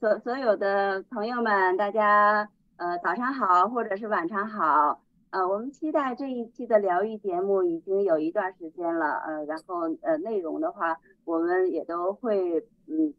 所所有的朋友们，大家呃早上好，或者是晚上好。呃，我们期待这一期的疗愈节目已经有一段时间了，呃，然后呃内容的话，我们也都会嗯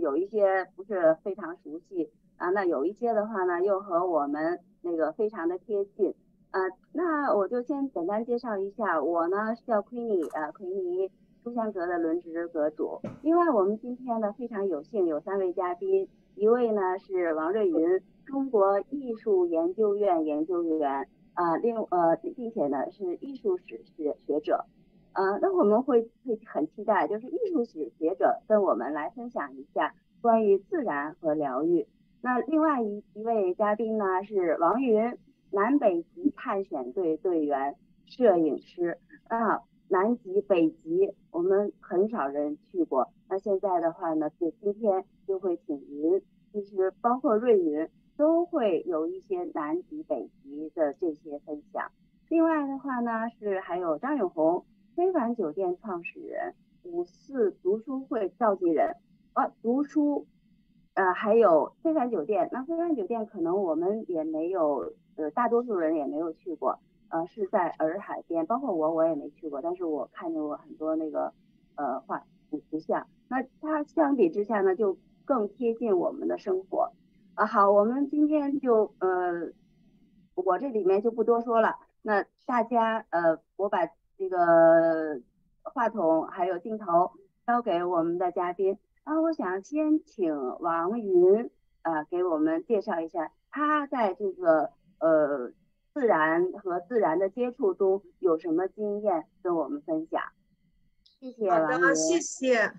有一些不是非常熟悉啊，那有一些的话呢，又和我们那个非常的贴近。呃，那我就先简单介绍一下，我呢是叫奎尼，呃，奎尼朱香阁的轮值阁主。另外，我们今天呢非常有幸有三位嘉宾，一位呢是王瑞云，中国艺术研究院研究员。啊，另呃，并且呢是艺术史学学者，呃，那我们会会很期待，就是艺术史学者跟我们来分享一下关于自然和疗愈。那另外一一位嘉宾呢是王云，南北极探险队队员、摄影师啊，南极、北极我们很少人去过，那现在的话呢，就今天就会请云，其实包括瑞云。都会有一些南极、北极的这些分享。另外的话呢，是还有张永红，非凡酒店创始人，五四读书会召集人。啊，读书，呃，还有非凡酒店。那非凡酒店可能我们也没有，呃，大多数人也没有去过。呃，是在洱海边，包括我，我也没去过。但是我看见过很多那个，呃，画图像。那它相比之下呢，就更贴近我们的生活。啊好，我们今天就呃，我这里面就不多说了。那大家呃，我把这个话筒还有镜头交给我们的嘉宾。啊，我想先请王云啊，给我们介绍一下他在这个呃自然和自然的接触中有什么经验跟我们分享。谢谢王云。谢谢。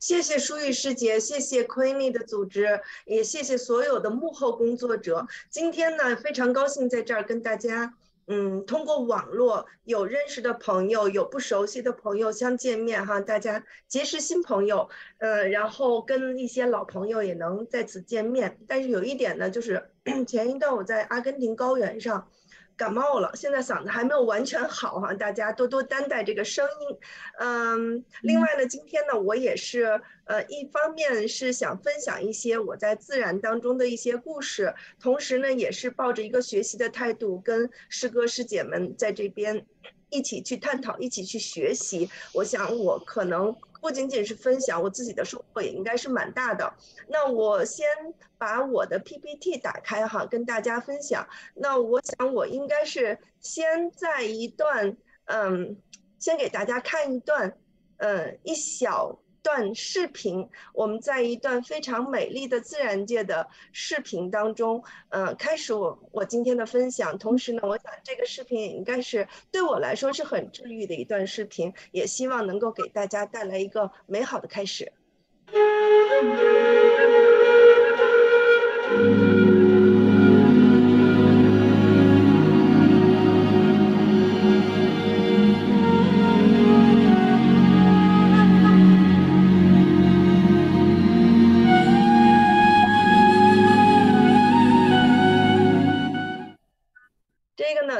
谢谢舒玉师姐，谢谢 Queenie 的组织，也谢谢所有的幕后工作者。今天呢，非常高兴在这儿跟大家，嗯，通过网络有认识的朋友，有不熟悉的朋友相见面哈，大家结识新朋友，呃，然后跟一些老朋友也能在此见面。但是有一点呢，就是 前一段我在阿根廷高原上。感冒了，现在嗓子还没有完全好哈，大家多多担待这个声音。嗯，另外呢，今天呢，我也是呃，一方面是想分享一些我在自然当中的一些故事，同时呢，也是抱着一个学习的态度，跟师哥师姐们在这边一起去探讨，一起去学习。我想我可能。不仅仅是分享我自己的收获，也应该是蛮大的。那我先把我的 PPT 打开哈，跟大家分享。那我想我应该是先在一段，嗯，先给大家看一段，嗯，一小。段视频，我们在一段非常美丽的自然界的视频当中，呃，开始我我今天的分享。同时呢，我想这个视频也应该是对我来说是很治愈的一段视频，也希望能够给大家带来一个美好的开始。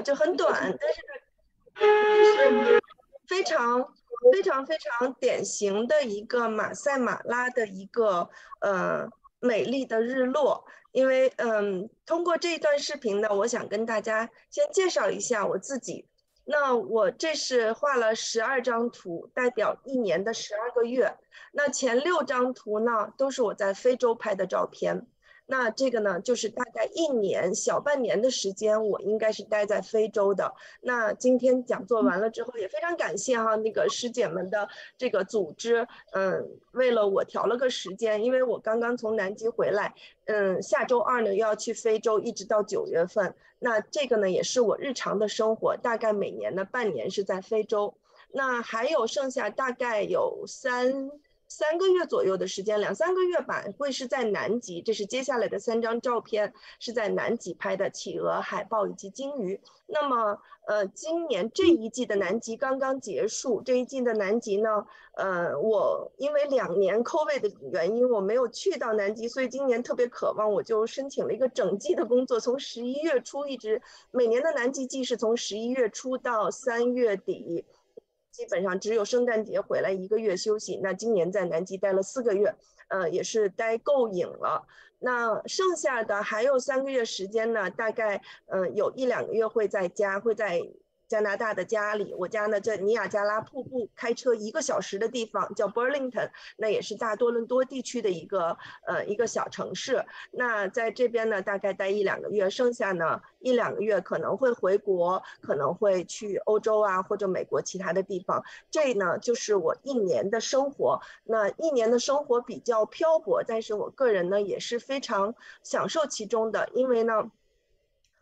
就很短，但是呢，是非常非常非常典型的一个马赛马拉的一个呃美丽的日落。因为嗯，通过这一段视频呢，我想跟大家先介绍一下我自己。那我这是画了十二张图，代表一年的十二个月。那前六张图呢，都是我在非洲拍的照片。那这个呢，就是大概一年小半年的时间，我应该是待在非洲的。那今天讲座完了之后，也非常感谢哈那个师姐们的这个组织，嗯，为了我调了个时间，因为我刚刚从南极回来，嗯，下周二呢要去非洲，一直到九月份。那这个呢也是我日常的生活，大概每年的半年是在非洲。那还有剩下大概有三。三个月左右的时间，两三个月吧，会是在南极。这是接下来的三张照片，是在南极拍的企鹅、海豹以及鲸鱼。那么，呃，今年这一季的南极刚刚结束。这一季的南极呢，呃，我因为两年 COVID 的原因，我没有去到南极，所以今年特别渴望，我就申请了一个整季的工作，从十一月初一直，每年的南极季是从十一月初到三月底。基本上只有圣诞节回来一个月休息。那今年在南极待了四个月，呃，也是待够瘾了。那剩下的还有三个月时间呢，大概嗯有一两个月会在家，会在。加拿大的家里，我家呢在尼亚加拉瀑布，开车一个小时的地方叫 Burlington，那也是大多伦多地区的一个呃一个小城市。那在这边呢，大概待一两个月，剩下呢一两个月可能会回国，可能会去欧洲啊或者美国其他的地方。这呢就是我一年的生活。那一年的生活比较漂泊，但是我个人呢也是非常享受其中的，因为呢。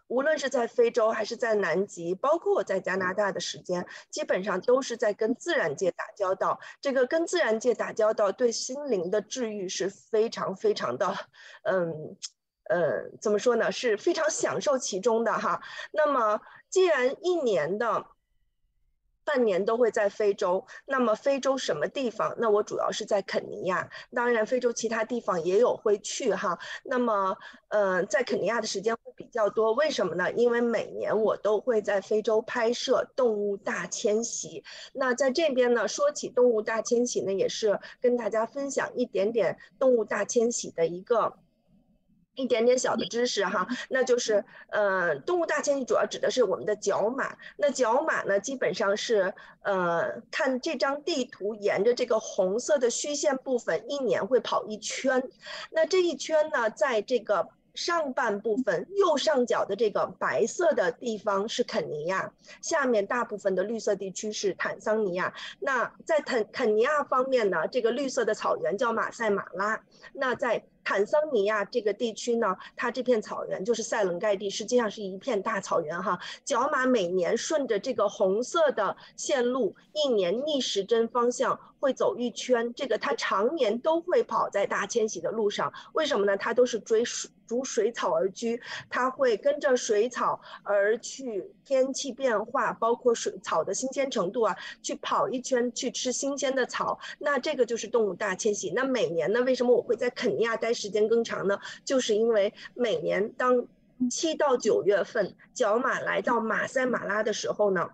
无论是在非洲还是在南极，包括我在加拿大的时间，基本上都是在跟自然界打交道。这个跟自然界打交道，对心灵的治愈是非常非常的，嗯，呃，怎么说呢？是非常享受其中的哈。那么，既然一年的。半年都会在非洲，那么非洲什么地方？那我主要是在肯尼亚，当然非洲其他地方也有会去哈。那么，呃，在肯尼亚的时间会比较多，为什么呢？因为每年我都会在非洲拍摄动物大迁徙。那在这边呢，说起动物大迁徙呢，也是跟大家分享一点点动物大迁徙的一个。一点点小的知识哈，那就是，呃，动物大迁徙主要指的是我们的角马。那角马呢，基本上是，呃，看这张地图，沿着这个红色的虚线部分，一年会跑一圈。那这一圈呢，在这个。上半部分右上角的这个白色的地方是肯尼亚，下面大部分的绿色地区是坦桑尼亚。那在肯肯尼亚方面呢，这个绿色的草原叫马赛马拉。那在坦桑尼亚这个地区呢，它这片草原就是塞伦盖蒂，实际上是一片大草原哈。角马每年顺着这个红色的线路，一年逆时针方向会走一圈。这个它常年都会跑在大迁徙的路上，为什么呢？它都是追水。逐水草而居，它会跟着水草而去，天气变化，包括水草的新鲜程度啊，去跑一圈，去吃新鲜的草。那这个就是动物大迁徙。那每年呢，为什么我会在肯尼亚待时间更长呢？就是因为每年当七到九月份角马来到马赛马拉的时候呢。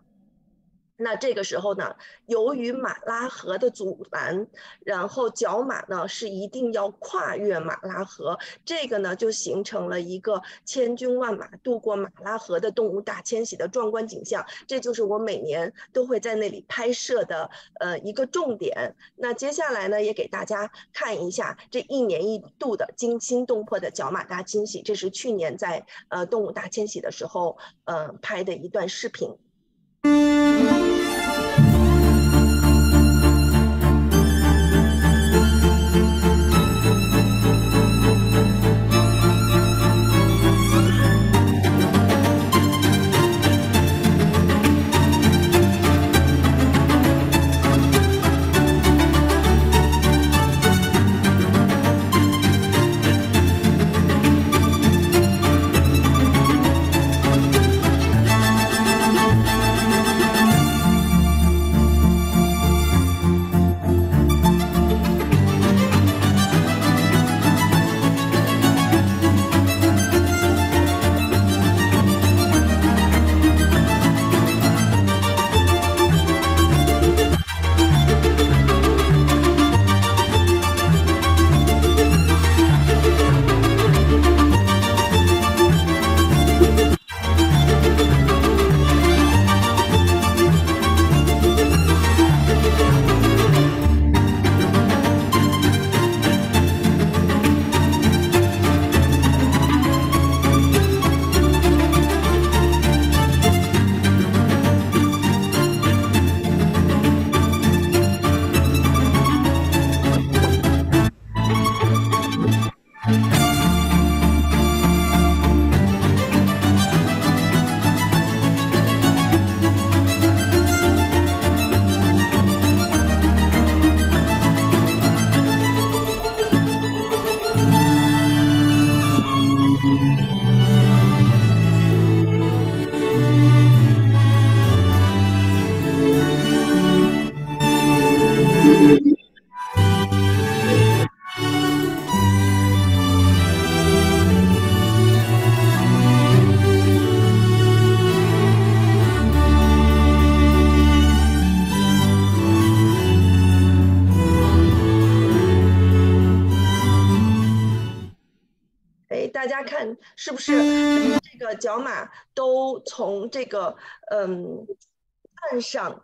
那这个时候呢，由于马拉河的阻拦，然后角马呢是一定要跨越马拉河，这个呢就形成了一个千军万马渡过马拉河的动物大迁徙的壮观景象。这就是我每年都会在那里拍摄的呃一个重点。那接下来呢，也给大家看一下这一年一度的惊心动魄的角马大迁徙，这是去年在呃动物大迁徙的时候呃拍的一段视频。大是不是这个角马都从这个嗯岸上。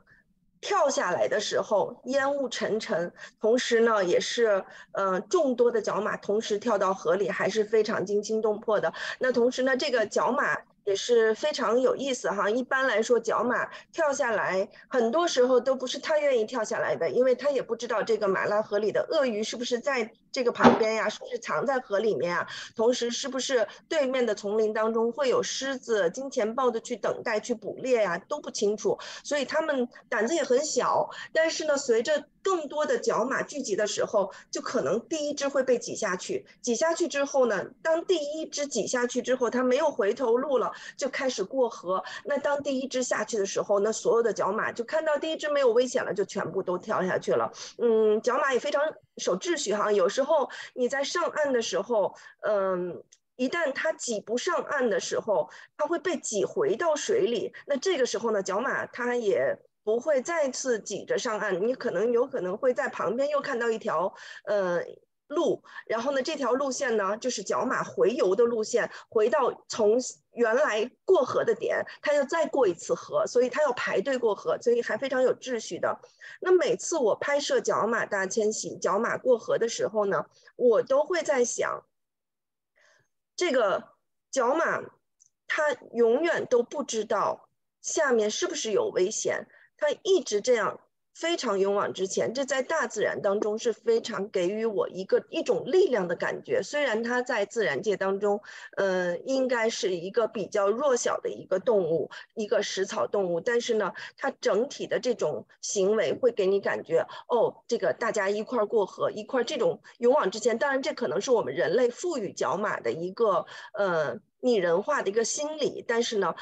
跳下来的时候，烟雾沉沉，同时呢，也是呃众多的角马同时跳到河里，还是非常惊心动魄的。那同时呢，这个角马也是非常有意思哈。一般来说，角马跳下来，很多时候都不是他愿意跳下来的，因为他也不知道这个马拉河里的鳄鱼是不是在。这个旁边呀，是不是藏在河里面啊？同时，是不是对面的丛林当中会有狮子、金钱豹的去等待去捕猎呀？都不清楚，所以他们胆子也很小。但是呢，随着更多的角马聚集的时候，就可能第一只会被挤下去。挤下去之后呢，当第一只挤下去之后，它没有回头路了，就开始过河。那当第一只下去的时候，那所有的角马就看到第一只没有危险了，就全部都跳下去了。嗯，角马也非常。守秩序哈，有时候你在上岸的时候，嗯，一旦它挤不上岸的时候，它会被挤回到水里。那这个时候呢，角马它也不会再次挤着上岸，你可能有可能会在旁边又看到一条呃路，然后呢，这条路线呢就是角马回游的路线，回到从。原来过河的点，他要再过一次河，所以他要排队过河，所以还非常有秩序的。那每次我拍摄角马大迁徙、角马过河的时候呢，我都会在想，这个角马它永远都不知道下面是不是有危险，它一直这样。非常勇往直前，这在大自然当中是非常给予我一个一种力量的感觉。虽然它在自然界当中，嗯，应该是一个比较弱小的一个动物，一个食草动物，但是呢，它整体的这种行为会给你感觉，哦，这个大家一块过河，一块这种勇往直前。当然，这可能是我们人类赋予角马的一个呃拟人化的一个心理，但是呢。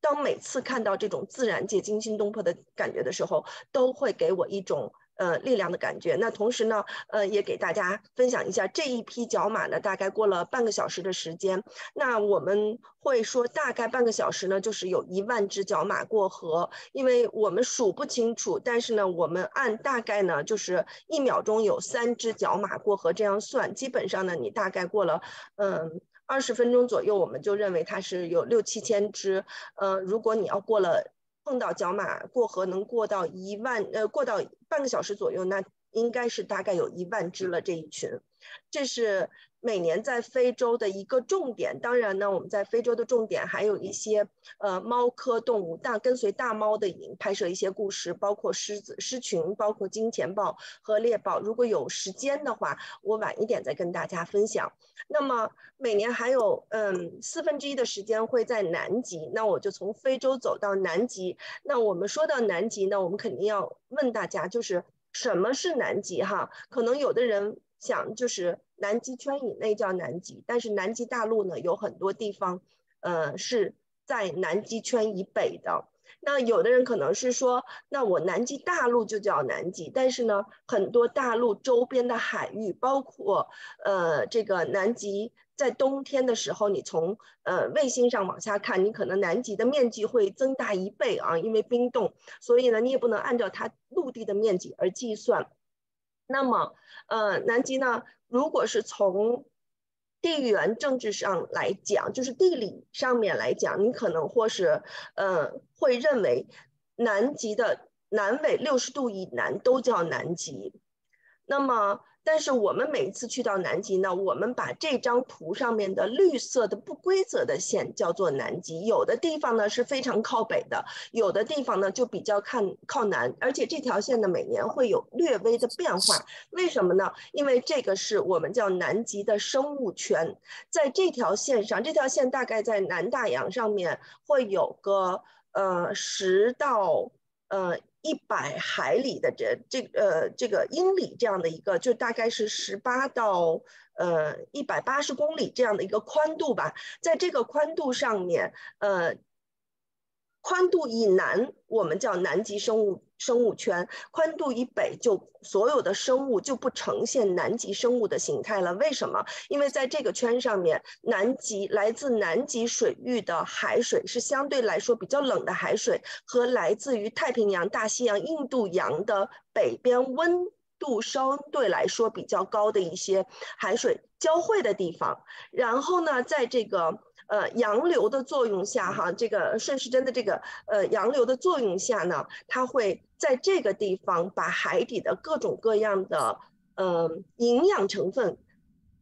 当每次看到这种自然界惊心动魄的感觉的时候，都会给我一种呃力量的感觉。那同时呢，呃，也给大家分享一下这一批角马呢，大概过了半个小时的时间。那我们会说，大概半个小时呢，就是有一万只角马过河，因为我们数不清楚，但是呢，我们按大概呢，就是一秒钟有三只角马过河这样算，基本上呢，你大概过了，嗯。二十分钟左右，我们就认为它是有六七千只。呃，如果你要过了碰到角马过河能过到一万，呃，过到半个小时左右，那应该是大概有一万只了这一群。这是。每年在非洲的一个重点，当然呢，我们在非洲的重点还有一些呃猫科动物，大跟随大猫的影拍摄一些故事，包括狮子、狮群，包括金钱豹和猎豹。如果有时间的话，我晚一点再跟大家分享。那么每年还有嗯四分之一的时间会在南极，那我就从非洲走到南极。那我们说到南极呢，我们肯定要问大家，就是什么是南极哈？可能有的人想就是。南极圈以内叫南极，但是南极大陆呢有很多地方，呃是在南极圈以北的。那有的人可能是说，那我南极大陆就叫南极，但是呢，很多大陆周边的海域，包括呃这个南极，在冬天的时候，你从呃卫星上往下看，你可能南极的面积会增大一倍啊，因为冰冻，所以呢，你也不能按照它陆地的面积而计算。那么，呃，南极呢？如果是从地缘政治上来讲，就是地理上面来讲，你可能或是，呃，会认为南极的南纬六十度以南都叫南极。那么。但是我们每一次去到南极呢，我们把这张图上面的绿色的不规则的线叫做南极。有的地方呢是非常靠北的，有的地方呢就比较看靠南，而且这条线呢每年会有略微的变化。为什么呢？因为这个是我们叫南极的生物圈，在这条线上，这条线大概在南大洋上面会有个呃十到呃。一百海里的这这呃这个英里这样的一个，就大概是十八到呃一百八十公里这样的一个宽度吧，在这个宽度上面，呃。宽度以南，我们叫南极生物生物圈；宽度以北，就所有的生物就不呈现南极生物的形态了。为什么？因为在这个圈上面，南极来自南极水域的海水是相对来说比较冷的海水，和来自于太平洋、大西洋、印度洋的北边温度相对来说比较高的一些海水交汇的地方。然后呢，在这个呃洋流的作用下，哈，这个顺时针的这个呃洋流的作用下呢，它会在这个地方把海底的各种各样的呃营养成分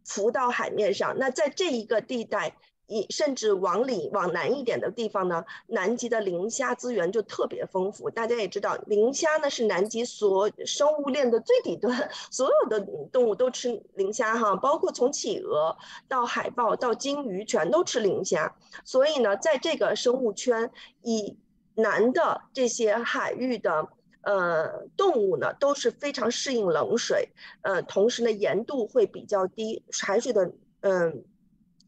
浮到海面上。那在这一个地带。以甚至往里往南一点的地方呢，南极的磷虾资源就特别丰富。大家也知道，磷虾呢是南极所生物链的最底端，所有的动物都吃磷虾哈，包括从企鹅到海豹到鲸鱼，全都吃磷虾。所以呢，在这个生物圈以南的这些海域的呃动物呢，都是非常适应冷水，呃，同时呢盐度会比较低，海水的嗯。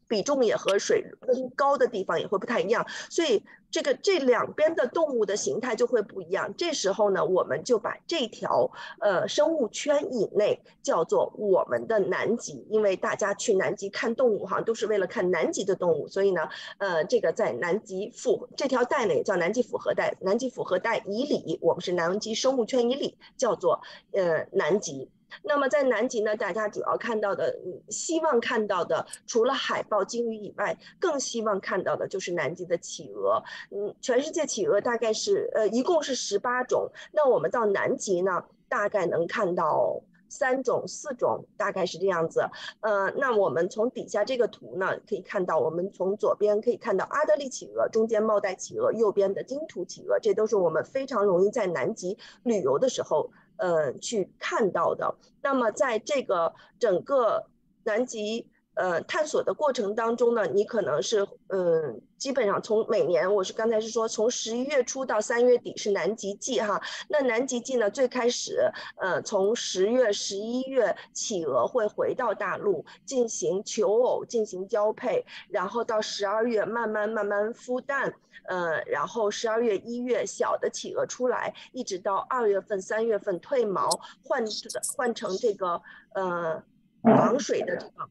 比重也和水温高的地方也会不太一样，所以这个这两边的动物的形态就会不一样。这时候呢，我们就把这条呃生物圈以内叫做我们的南极，因为大家去南极看动物哈，都是为了看南极的动物，所以呢，呃，这个在南极复这条带呢也叫南极复合带，南极复合带以里，我们是南极生物圈以里，叫做呃南极。那么在南极呢，大家主要看到的，希望看到的，除了海豹、鲸鱼以外，更希望看到的就是南极的企鹅。嗯，全世界企鹅大概是呃，一共是十八种。那我们到南极呢，大概能看到三种、四种，大概是这样子。呃，那我们从底下这个图呢，可以看到，我们从左边可以看到阿德利企鹅，中间帽带企鹅，右边的金图企鹅，这都是我们非常容易在南极旅游的时候。呃，去看到的。那么，在这个整个南极呃探索的过程当中呢，你可能是嗯，基本上从每年，我是刚才是说，从十一月初到三月底是南极季哈。那南极季呢，最开始呃，从十月、十一月，企鹅会回到大陆进行求偶、进行交配，然后到十二月慢慢慢慢孵蛋。呃，然后十二月、一月小的企鹅出来，一直到二月份、三月份褪毛，换换成这个呃防水的这个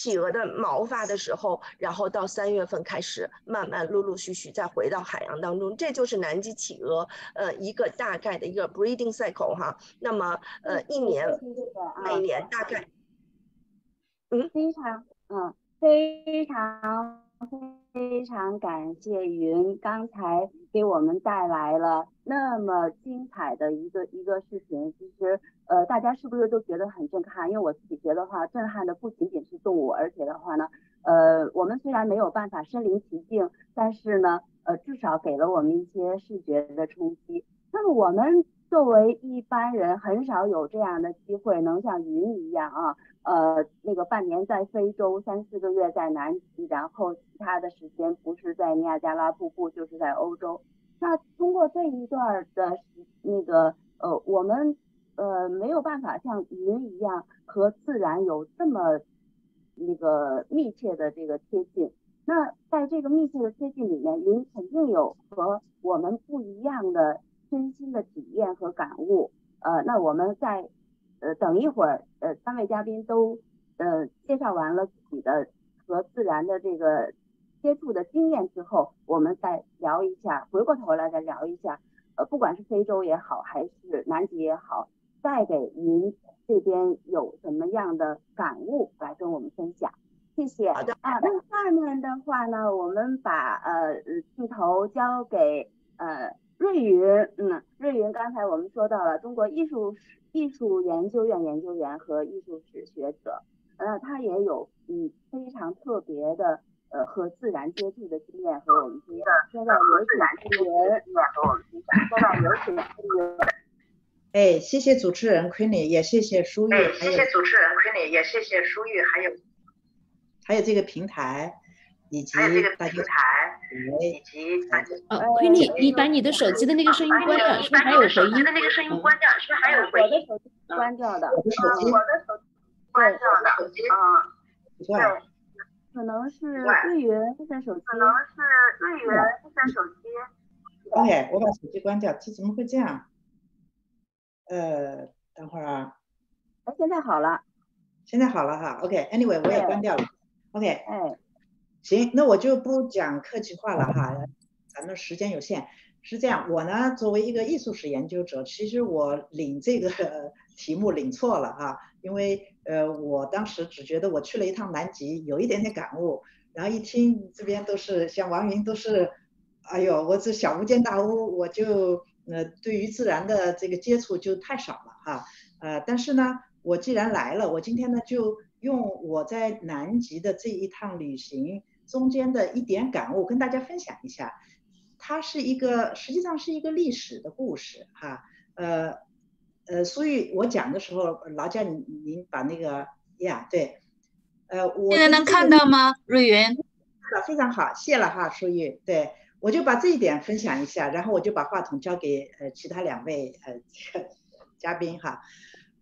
企鹅的毛发的时候，然后到三月份开始慢慢陆陆续续再回到海洋当中，这就是南极企鹅呃一个大概的一个 breeding cycle 哈。那么呃一年每年大概嗯非常嗯非常。非常感谢云刚才给我们带来了那么精彩的一个一个视频。其实，呃，大家是不是都觉得很震撼？因为我自己觉得话，震撼的不仅仅是动物，而且的话呢，呃，我们虽然没有办法身临其境，但是呢，呃，至少给了我们一些视觉的冲击。那么我们作为一般人，很少有这样的机会能像云一样啊。呃，那个半年在非洲，三四个月在南极，然后其他的时间不是在尼亚加拉瀑布，就是在欧洲。那通过这一段的那个呃，我们呃没有办法像云一样和自然有这么那个密切的这个贴近。那在这个密切的贴近里面，云肯定有和我们不一样的身心的体验和感悟。呃，那我们在。呃，等一会儿，呃，三位嘉宾都呃介绍完了自己的和自然的这个接触的经验之后，我们再聊一下，回过头来再聊一下，呃，不管是非洲也好，还是南极也好，带给您这边有什么样的感悟来跟我们分享？谢谢。好的。啊，那下面的话呢，我们把呃镜头交给呃瑞云，嗯，瑞云刚才我们说到了中国艺术史。艺术研究院研究员和艺术史学者，呃，他也有嗯非常特别的呃和 自然接触的经验和我们分享。说到有请主持人，说到有请主持人。哎，谢谢主持人 Queenie，也谢谢舒玉，谢谢主持人 Queenie，也谢谢舒玉，还有还有这个平台。以及这个平台，以及呃，Queenie，你把你的手机的那个声音关掉，是不是还有回音？手机的那个声音关掉，是不是还有回音？我的手机关掉的，我的手机关掉的，手机啊，对，可能是瑞云的手机，可能是瑞云的手机。OK，我把手机关掉，这怎么会这样？呃，等会儿啊。哎，现在好了。现在好了哈，OK，Anyway，我也关掉了，OK。哎。行，那我就不讲客气话了哈，咱们时间有限。是这样，我呢作为一个艺术史研究者，其实我领这个 题目领错了哈，因为呃我当时只觉得我去了一趟南极，有一点点感悟，然后一听这边都是像王云都是，哎呦，我这小巫见大巫，我就呃对于自然的这个接触就太少了哈，呃但是呢，我既然来了，我今天呢就用我在南极的这一趟旅行中间的一点感悟跟大家分享一下。它是一个，实际上是一个历史的故事哈，呃，呃，所以我讲的时候，劳驾您您把那个呀，对，呃，我现在能看到吗？瑞云，非常好，谢了哈，淑玉，对我就把这一点分享一下，然后我就把话筒交给呃其他两位呃 嘉宾哈，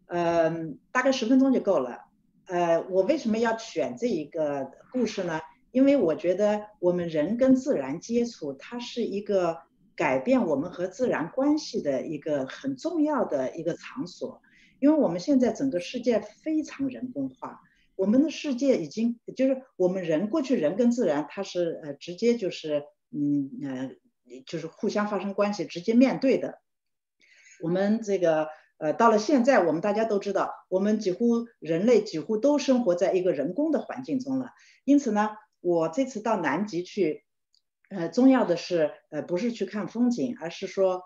嗯，大概十分钟就够了，呃，我为什么要选这一个故事呢？因为我觉得我们人跟自然接触，它是一个改变我们和自然关系的一个很重要的一个场所。因为我们现在整个世界非常人工化，我们的世界已经就是我们人过去人跟自然它是呃直接就是嗯呃就是互相发生关系，直接面对的。我们这个呃到了现在，我们大家都知道，我们几乎人类几乎都生活在一个人工的环境中了，因此呢。我这次到南极去，呃，重要的是，呃，不是去看风景，而是说，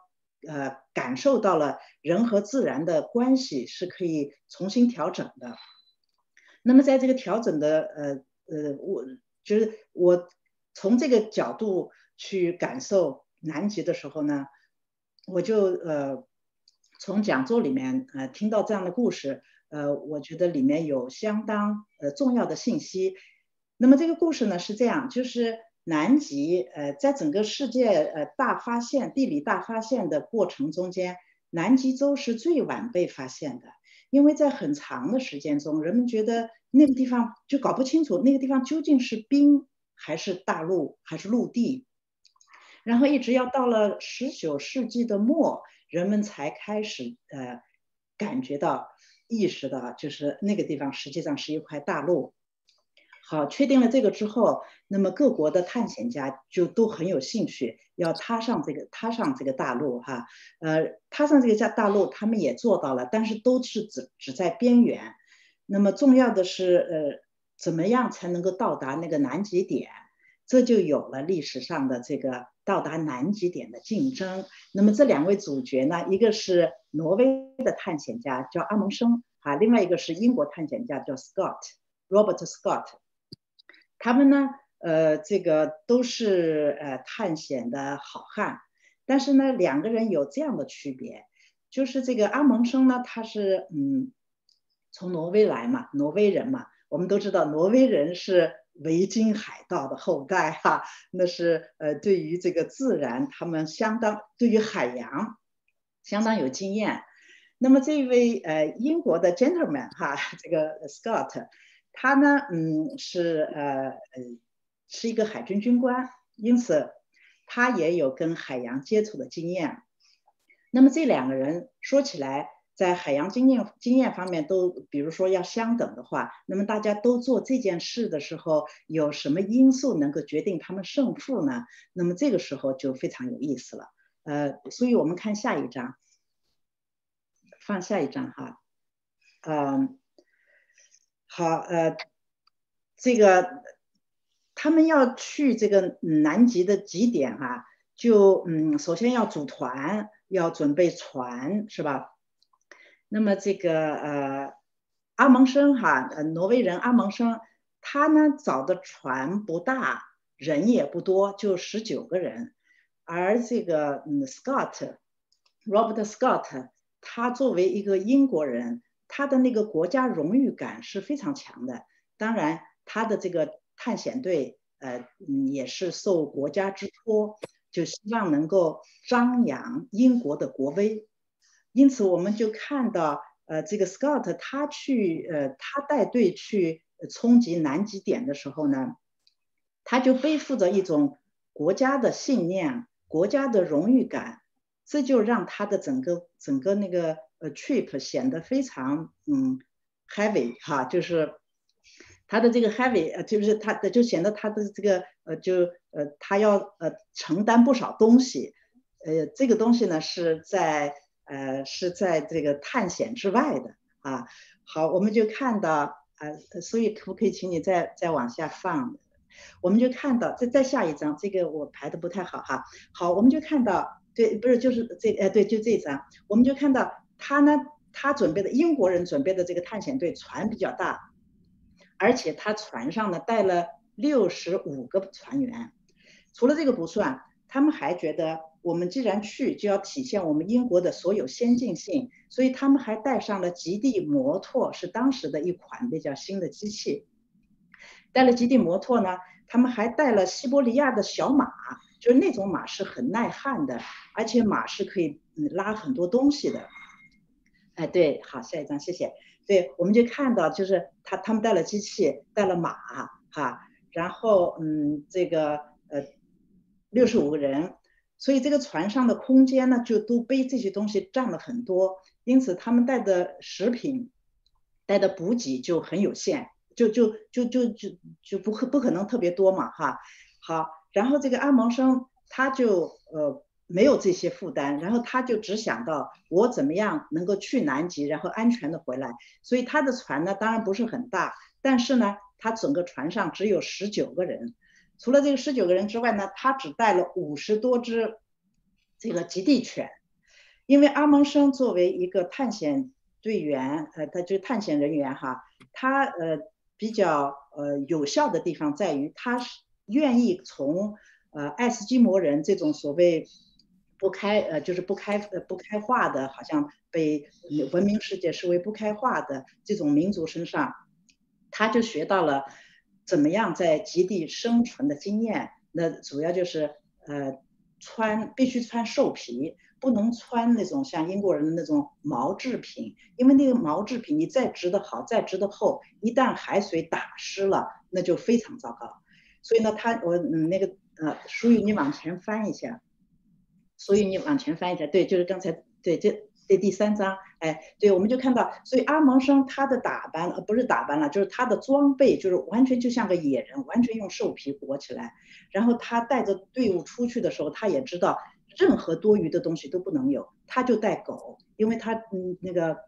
呃，感受到了人和自然的关系是可以重新调整的。那么，在这个调整的，呃呃，我就是我从这个角度去感受南极的时候呢，我就呃从讲座里面呃听到这样的故事，呃，我觉得里面有相当呃重要的信息。那么这个故事呢是这样，就是南极，呃，在整个世界呃大发现、地理大发现的过程中间，南极洲是最晚被发现的，因为在很长的时间中，人们觉得那个地方就搞不清楚那个地方究竟是冰还是大陆还是陆地，然后一直要到了十九世纪的末，人们才开始呃感觉到、意识到，就是那个地方实际上是一块大陆。好，确定了这个之后，那么各国的探险家就都很有兴趣，要踏上这个踏上这个大陆哈，呃，踏上这个大大陆，他们也做到了，但是都是只只在边缘。那么重要的是，呃，怎么样才能够到达那个南极点？这就有了历史上的这个到达南极点的竞争。那么这两位主角呢，一个是挪威的探险家叫阿蒙生，啊，另外一个是英国探险家叫 Scott Robert Scott。他们呢，呃，这个都是呃探险的好汉，但是呢，两个人有这样的区别，就是这个阿蒙生呢，他是嗯，从挪威来嘛，挪威人嘛，我们都知道挪威人是维京海盗的后代哈，那是呃对于这个自然，他们相当对于海洋相当有经验。那么这位呃英国的 gentleman 哈，这个 Scott。他呢，嗯，是呃，是一个海军军官，因此他也有跟海洋接触的经验。那么这两个人说起来，在海洋经验经验方面都，比如说要相等的话，那么大家都做这件事的时候，有什么因素能够决定他们胜负呢？那么这个时候就非常有意思了。呃，所以我们看下一章，放下一张哈，嗯。好，呃，这个他们要去这个南极的极点哈，就嗯，首先要组团，要准备船，是吧？那么这个呃，阿蒙生哈，呃，挪威人阿蒙生，他呢找的船不大，人也不多，就十九个人，而这个嗯，Scott，Robert Scott，他作为一个英国人。他的那个国家荣誉感是非常强的，当然他的这个探险队，呃，也是受国家之托，就希望能够张扬英国的国威。因此，我们就看到，呃，这个 Scott 他去，呃，他带队去冲击南极点的时候呢，他就背负着一种国家的信念、国家的荣誉感，这就让他的整个整个那个。呃，trip 显得非常嗯 heavy 哈，就是他的这个 heavy 呃，就是他的就显得他的这个呃，就呃，他要呃承担不少东西，呃，这个东西呢是在呃是在这个探险之外的啊。好，我们就看到呃，所以可不可以请你再再往下放？我们就看到再再下一张，这个我排的不太好哈。好，我们就看到对，不是就是这呃对，就这张，我们就看到他呢，他准备的英国人准备的这个探险队船比较大，而且他船上呢带了六十五个船员。除了这个不算，他们还觉得我们既然去，就要体现我们英国的所有先进性，所以他们还带上了极地摩托，是当时的一款比较新的机器。带了极地摩托呢，他们还带了西伯利亚的小马，就是那种马是很耐旱的，而且马是可以拉很多东西的。哎，对，好，下一张，谢谢。对，我们就看到就是他他们带了机器，带了马，哈，然后嗯，这个呃。六十五个人，所以这个船上的空间呢，就都背这些东西占了很多，因此他们带的食品、带的补给就很有限，就就就就就就不可不可能特别多嘛，哈。好，然后这个阿蒙生他就呃没有这些负担，然后他就只想到我怎么样能够去南极，然后安全的回来。所以他的船呢，当然不是很大，但是呢，他整个船上只有十九个人。除了这个十九个人之外呢，他只带了五十多只这个极地犬，因为阿蒙生作为一个探险队员，呃，他就是探险人员哈，他呃比较呃有效的地方在于，他是愿意从呃爱斯基摩人这种所谓不开呃就是不开呃不开化的，好像被文明世界视为不开化的这种民族身上，他就学到了。怎么样在极地生存的经验？那主要就是呃，穿必须穿兽皮，不能穿那种像英国人的那种毛制品，因为那个毛制品你再织的好，再织的厚，一旦海水打湿了，那就非常糟糕。所以呢，他我嗯那个呃，淑宇你往前翻一下，所以你往前翻一下，对，就是刚才对这。这第三章，哎，对，我们就看到，所以阿蒙生他的打扮，呃，不是打扮了，就是他的装备，就是完全就像个野人，完全用兽皮裹起来。然后他带着队伍出去的时候，他也知道任何多余的东西都不能有，他就带狗，因为他嗯那个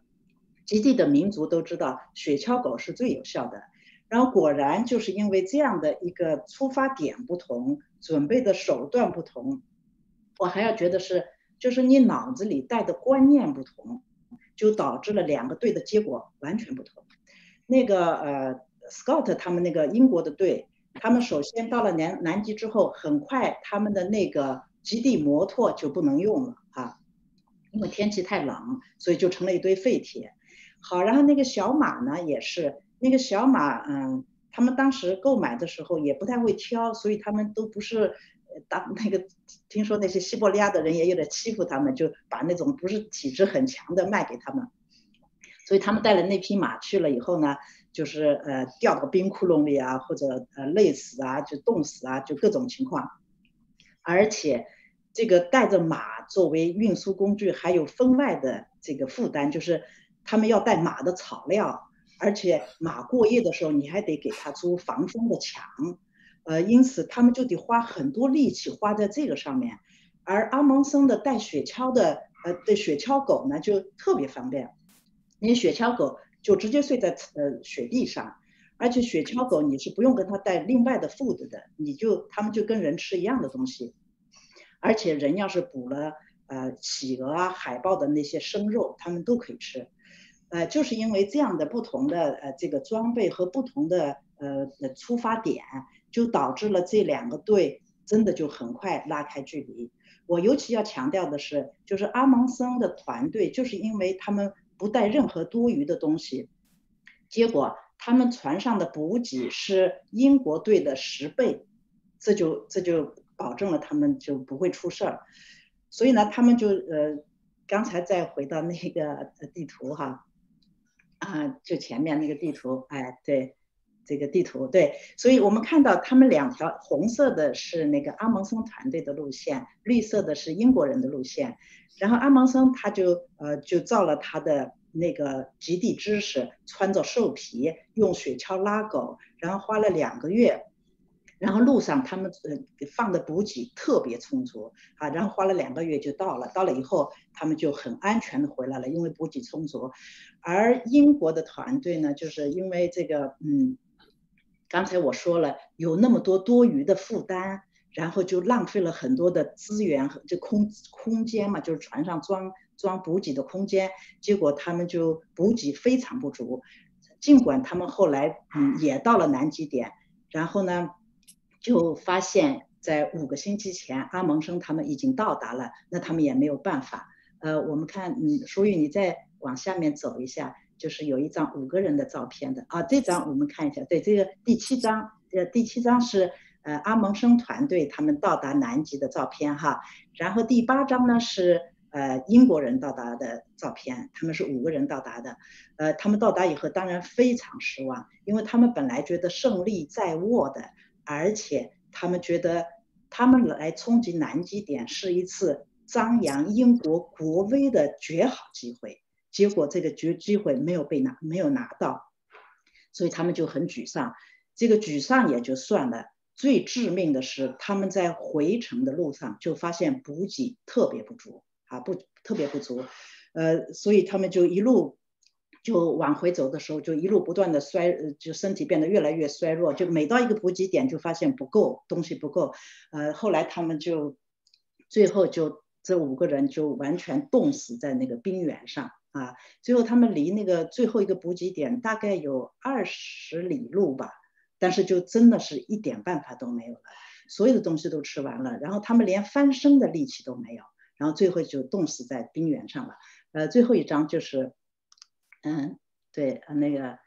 极地的民族都知道雪橇狗是最有效的。然后果然就是因为这样的一个出发点不同，准备的手段不同，我还要觉得是。就是你脑子里带的观念不同，就导致了两个队的结果完全不同。那个呃，Scott 他们那个英国的队，他们首先到了南南极之后，很快他们的那个极地摩托就不能用了啊，因为天气太冷，所以就成了一堆废铁。好，然后那个小马呢，也是那个小马，嗯，他们当时购买的时候也不太会挑，所以他们都不是。当那个听说那些西伯利亚的人也有点欺负他们，就把那种不是体质很强的卖给他们，所以他们带了那匹马去了以后呢，就是呃掉到冰窟窿里啊，或者呃累死啊，就冻死啊，就各种情况。而且这个带着马作为运输工具，还有分外的这个负担，就是他们要带马的草料，而且马过夜的时候，你还得给它租防风的墙。呃，因此他们就得花很多力气花在这个上面，而阿蒙森的带雪橇的，呃，的雪橇狗呢就特别方便，你雪橇狗就直接睡在呃雪地上，而且雪橇狗你是不用跟它带另外的 food 的，你就它们就跟人吃一样的东西，而且人要是捕了呃企鹅啊、海豹的那些生肉，它们都可以吃，呃，就是因为这样的不同的呃这个装备和不同的呃出发点。就导致了这两个队真的就很快拉开距离。我尤其要强调的是，就是阿蒙森的团队，就是因为他们不带任何多余的东西，结果他们船上的补给是英国队的十倍，这就这就保证了他们就不会出事儿。所以呢，他们就呃，刚才再回到那个地图哈，啊，就前面那个地图，哎，对。这个地图对，所以我们看到他们两条红色的是那个阿蒙森团队的路线，绿色的是英国人的路线。然后阿蒙森他就呃就照了他的那个极地知识，穿着兽皮，用雪橇拉狗，然后花了两个月，然后路上他们呃放的补给特别充足啊，然后花了两个月就到了，到了以后他们就很安全的回来了，因为补给充足。而英国的团队呢，就是因为这个嗯，刚才我说了有那么多多余的负担，然后就浪费了很多的资源和这空空间嘛，就是船上装装补给的空间，结果他们就补给非常不足。尽管他们后来嗯也到了南极点，然后呢。就发现，在五个星期前，阿蒙生他们已经到达了，那他们也没有办法。呃，我们看，嗯，淑玉，你再往下面走一下，就是有一张五个人的照片的啊。这张我们看一下，对，这个第七张，呃，第七张是呃阿蒙生团队他们到达南极的照片哈。然后第八张呢是呃英国人到达的照片，他们是五个人到达的。呃，他们到达以后当然非常失望，因为他们本来觉得胜利在握的。而且他们觉得，他们来冲击南极点是一次张扬英国国威的绝好机会，结果这个绝机会没有被拿，没有拿到，所以他们就很沮丧。这个沮丧也就算了，最致命的是他们在回程的路上就发现补给特别不足啊，不特别不足，呃，所以他们就一路。就往回走的时候，就一路不断的衰，就身体变得越来越衰弱。就每到一个补给点，就发现不够东西不够。呃，后来他们就最后就这五个人就完全冻死在那个冰原上啊。最后他们离那个最后一个补给点大概有二十里路吧，但是就真的是一点办法都没有了，所有的东西都吃完了，然后他们连翻身的力气都没有，然后最后就冻死在冰原上了。呃，最后一张就是。嗯，对，呃，那个，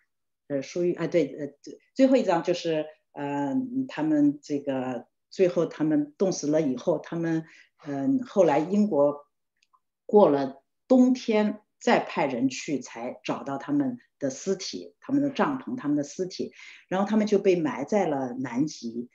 呃，属于，啊，对，呃，最最后一张就是，呃，他们这个最后他们冻死了以后，他们，嗯，后来英国过了冬天再派人去才找到他们的尸体，他们的帐篷，他们的尸体，然后他们就被埋在了南极，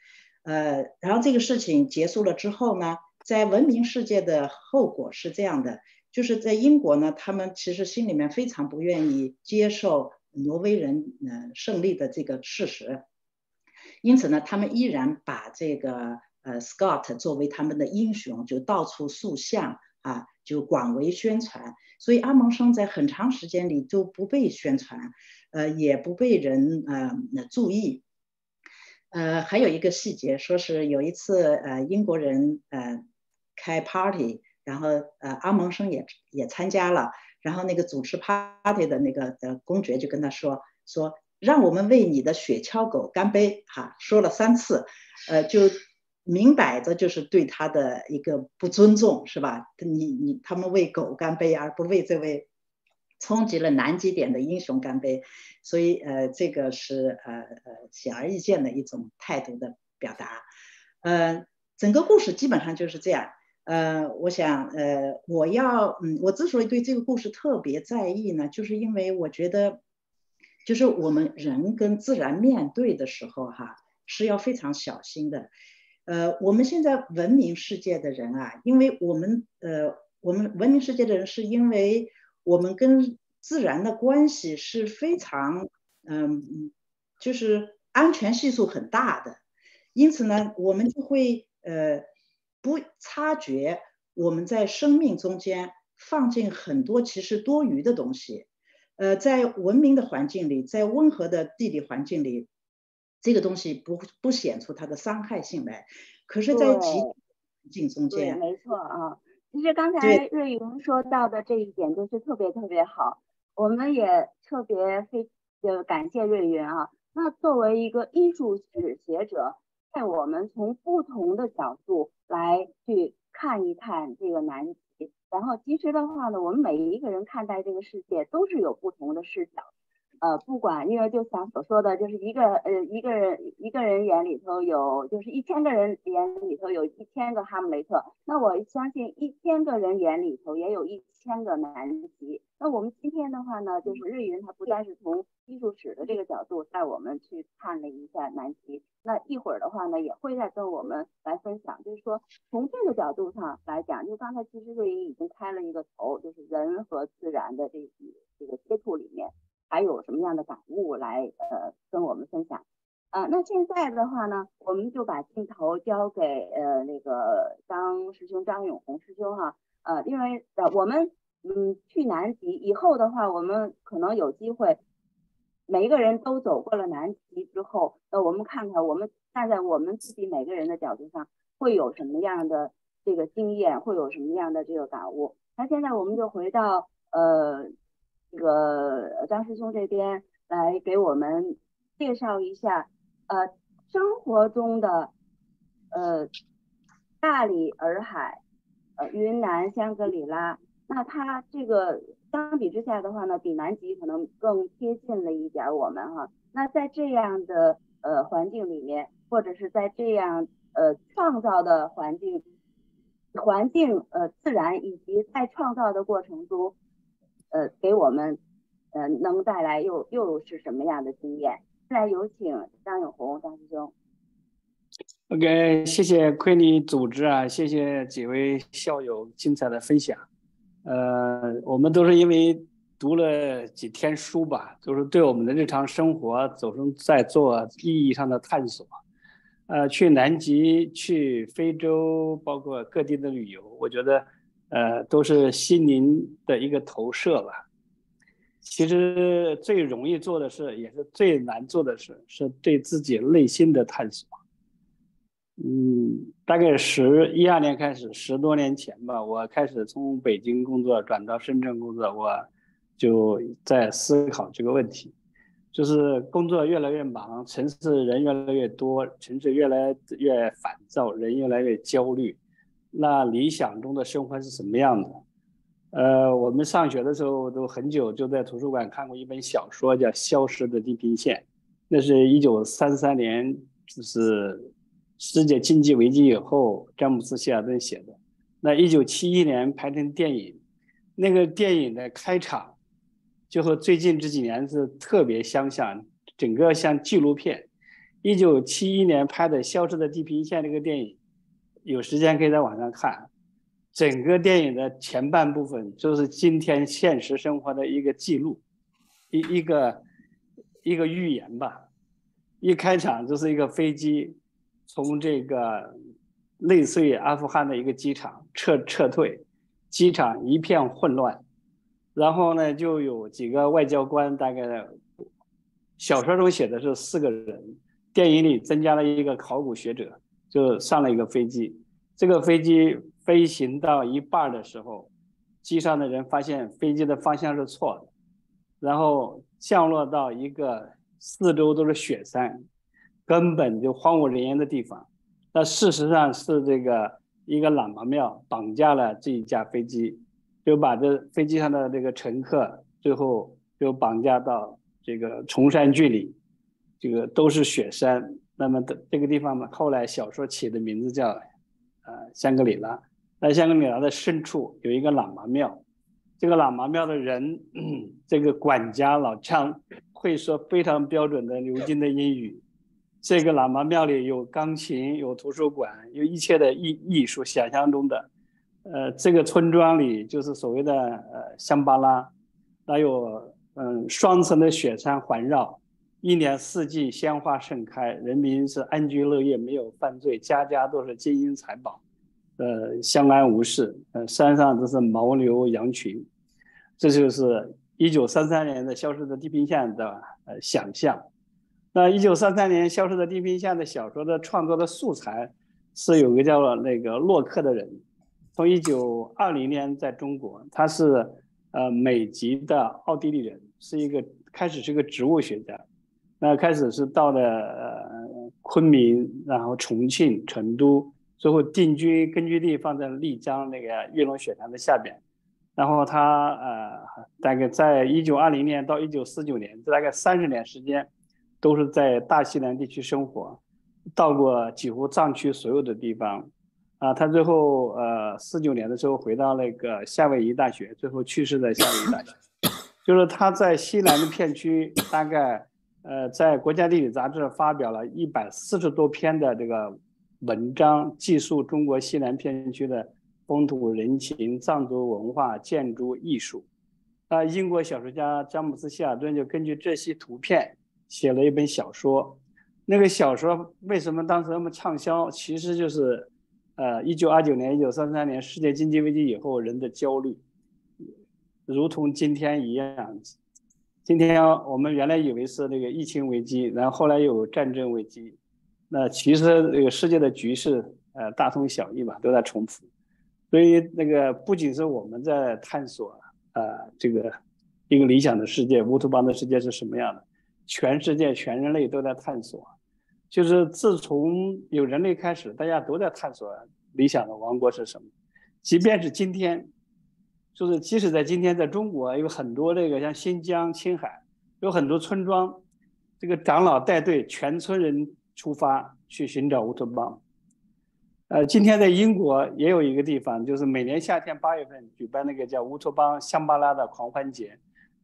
呃，然后这个事情结束了之后呢，在文明世界的后果是这样的。就是在英国呢，他们其实心里面非常不愿意接受挪威人呃胜利的这个事实，因此呢，他们依然把这个呃 Scott 作为他们的英雄，就到处塑像啊，就广为宣传。所以阿蒙生在很长时间里都不被宣传，呃，也不被人呃注意。呃，还有一个细节，说是有一次呃英国人呃开 party。然后，呃，阿蒙生也也参加了。然后那个主持 party 的那个呃公爵就跟他说说，让我们为你的雪橇狗干杯，哈，说了三次，呃，就明摆着就是对他的一个不尊重，是吧？你你他们为狗干杯，而不为这位冲击了南极点的英雄干杯，所以呃，这个是呃呃显而易见的一种态度的表达。呃，整个故事基本上就是这样。呃，我想，呃，我要，嗯，我之所以对这个故事特别在意呢，就是因为我觉得，就是我们人跟自然面对的时候，哈，是要非常小心的。呃，我们现在文明世界的人啊，因为我们，呃，我们文明世界的人是因为我们跟自然的关系是非常，嗯，就是安全系数很大的，因此呢，我们就会，呃。不察觉我们在生命中间放进很多其实多余的东西，呃，在文明的环境里，在温和的地理环境里，这个东西不不显出它的伤害性来。可是，在极境中间，没错啊。其实刚才瑞云说到的这一点就是特别特别好，我们也特别非呃感谢瑞云啊。那作为一个艺术史学者。在我们从不同的角度来去看一看这个难题，然后其实的话呢，我们每一个人看待这个世界都是有不同的视角。呃，不管，因为就像所说的，就是一个呃一个人一个人眼里头有，就是一千个人眼里头有一千个哈姆雷特。那我相信一千个人眼里头也有一千个南极。那我们今天的话呢，就是瑞云他不单是从艺术史的这个角度带我们去看了一下南极，那一会儿的话呢，也会再跟我们来分享，就是说从这个角度上来讲，就刚才其实瑞云已经开了一个头，就是人和自然的这这个接触里面。还有什么样的感悟来呃跟我们分享？啊，那现在的话呢，我们就把镜头交给呃那个张师兄张永红师兄哈，呃，因为呃我们嗯去南极以后的话，我们可能有机会，每一个人都走过了南极之后，那我们看看我们站在我们自己每个人的角度上，会有什么样的这个经验，会有什么样的这个感悟。那现在我们就回到呃这个张师兄这边来给我们介绍一下。呃，生活中的呃大理、洱海、呃云南、香格里拉，那它这个相比之下的话呢，比南极可能更贴近了一点我们哈。那在这样的呃环境里面，或者是在这样呃创造的环境、环境呃自然以及在创造的过程中，呃给我们呃能带来又又是什么样的经验？现在有请张永红张师兄。OK，谢谢昆尼组织啊，谢谢几位校友精彩的分享。呃，我们都是因为读了几天书吧，就是对我们的日常生活总是在做意义上的探索。呃，去南极、去非洲，包括各地的旅游，我觉得呃都是心灵的一个投射吧。其实最容易做的事，也是最难做的事，是对自己内心的探索。嗯，大概十一二年开始，十多年前吧，我开始从北京工作转到深圳工作，我就在思考这个问题，就是工作越来越忙，城市人越来越多，城市越来越烦躁，人越来越焦虑，那理想中的生活是什么样的？呃，我们上学的时候都很久就在图书馆看过一本小说，叫《消失的地平线》，那是一九三三年，就是世界经济危机以后，詹姆斯·希尔顿写的。那一九七一年拍成电影，那个电影的开场就和最近这几年是特别相像，整个像纪录片。一九七一年拍的《消失的地平线》这个电影，有时间可以在网上看。整个电影的前半部分就是今天现实生活的一个记录，一一个一个预言吧。一开场就是一个飞机从这个类似于阿富汗的一个机场撤撤退，机场一片混乱，然后呢就有几个外交官，大概小说中写的是四个人，电影里增加了一个考古学者，就上了一个飞机，这个飞机。飞行到一半的时候，机上的人发现飞机的方向是错的，然后降落到一个四周都是雪山，根本就荒无人烟的地方。那事实上是这个一个喇嘛庙绑架了这一架飞机，就把这飞机上的这个乘客最后就绑架到这个崇山峻岭，这个都是雪山。那么的这个地方嘛，后来小说起的名字叫呃香格里拉。在香格里拉的深处有一个喇嘛庙，这个喇嘛庙的人，这个管家老张会说非常标准的牛津的英语。这个喇嘛庙里有钢琴，有图书馆，有一切的艺艺术，想象中的。呃，这个村庄里就是所谓的呃香巴拉，还有嗯双层的雪山环绕，一年四季鲜花盛开，人民是安居乐业，没有犯罪，家家都是金银财宝。呃，相安无事。呃，山上都是牦牛羊群，这就是一九三三年的消失的地平线的呃想象。那一九三三年消失的地平线的小说的创作的素材是有个叫那个洛克的人，从一九二零年在中国，他是呃美籍的奥地利人，是一个开始是个植物学家，那开始是到了呃昆明，然后重庆、成都。最后定居根据地放在丽江那个玉龙雪山的下边，然后他呃大概在一九二零年到一九四九年，这大概三十年时间，都是在大西南地区生活，到过几乎藏区所有的地方，啊，他最后呃四九年的时候回到那个夏威夷大学，最后去世在夏威夷大学，就是他在西南的片区，大概呃在国家地理杂志发表了一百四十多篇的这个。文章记述中国西南片区的风土人情、藏族文化、建筑艺术。啊，英国小说家詹姆斯·希尔顿就根据这些图片写了一本小说。那个小说为什么当时那么畅销？其实就是，呃，一九二九年、一九三三年世界经济危机以后人的焦虑，如同今天一样。今天我们原来以为是那个疫情危机，然后后来有战争危机，那其实这个世界的局势，呃，大同小异吧，都在重复。所以那个不仅是我们在探索，呃，这个一个理想的世界，乌托邦的世界是什么样的，全世界全人类都在探索。就是自从有人类开始，大家都在探索理想的王国是什么。即便是今天。就是即使在今天，在中国有很多这个像新疆、青海，有很多村庄，这个长老带队，全村人出发去寻找乌托邦。呃，今天在英国也有一个地方，就是每年夏天八月份举办那个叫乌托邦香巴拉的狂欢节，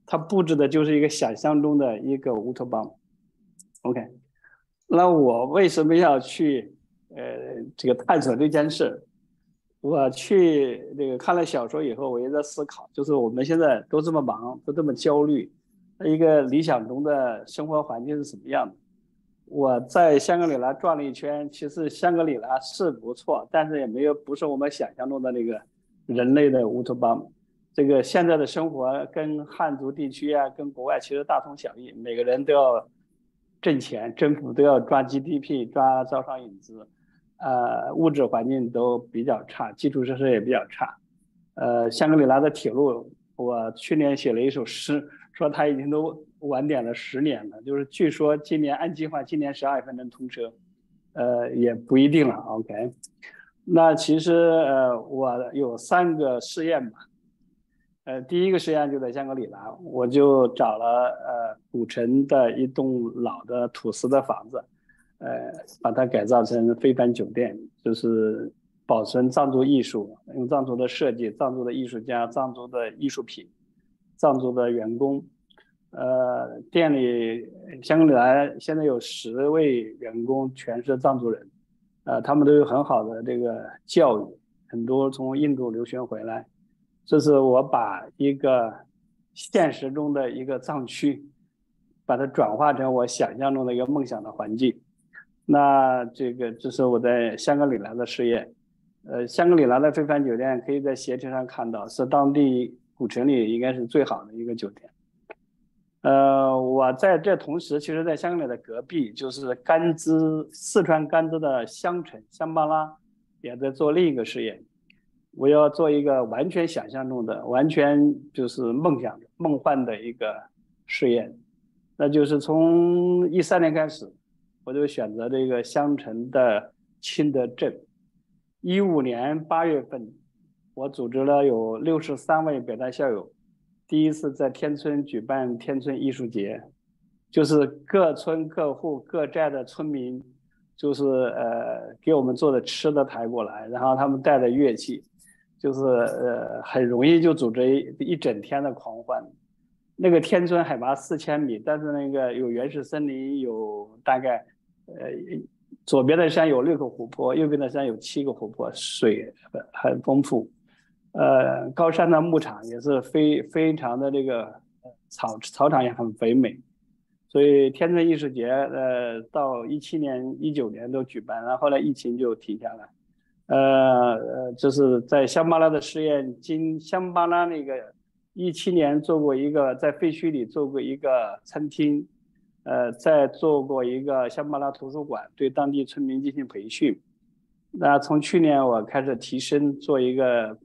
它布置的就是一个想象中的一个乌托邦。OK，那我为什么要去呃这个探索这件事？我去那个看了小说以后，我也在思考，就是我们现在都这么忙，都这么焦虑，一个理想中的生活环境是什么样的？我在香格里拉转了一圈，其实香格里拉是不错，但是也没有不是我们想象中的那个人类的乌托邦。这个现在的生活跟汉族地区啊，跟国外其实大同小异，每个人都要挣钱，政府都要抓 GDP，抓招商引资。呃，物质环境都比较差，基础设施也比较差。呃，香格里拉的铁路，我去年写了一首诗，说它已经都晚点了十年了。就是据说今年按计划，今年十二月份能通车，呃，也不一定了。OK，那其实呃，我有三个试验吧。呃，第一个实验就在香格里拉，我就找了呃古城的一栋老的土司的房子。呃，把它改造成非凡酒店，就是保存藏族艺术，用藏族的设计、藏族的艺术家、藏族的艺术品、藏族的员工。呃，店里香格里拉现在有十位员工，全是藏族人，呃，他们都有很好的这个教育，很多从印度留学回来。这是我把一个现实中的一个藏区，把它转化成我想象中的一个梦想的环境。那这个这是我在香格里拉的试验，呃，香格里拉的非凡酒店可以在携程上看到，是当地古城里应该是最好的一个酒店。呃，我在这同时，其实在香格里的隔壁，就是甘孜四川甘孜的香城香巴拉，也在做另一个试验。我要做一个完全想象中的、完全就是梦想、梦幻的一个试验，那就是从一三年开始。我就选择这个襄城的清德镇。一五年八月份，我组织了有六十三位北大校友，第一次在天村举办天村艺术节，就是各村各户各寨的村民，就是呃给我们做的吃的抬过来，然后他们带的乐器，就是呃很容易就组织一一整天的狂欢。那个天村海拔四千米，但是那个有原始森林，有大概。呃，左边的山有六个湖泊，右边的山有七个湖泊，水很丰富。呃，高山的牧场也是非非常的这个草草场也很肥美，所以天村艺术节呃到一七年、一九年都举办，然后后来疫情就停下来。呃呃，就是在香巴拉的试验，经香巴拉那个一七年做过一个在废墟里做过一个餐厅。呃，在做过一个香巴拉图书馆，对当地村民进行培训。那从去年我开始提升，做一个，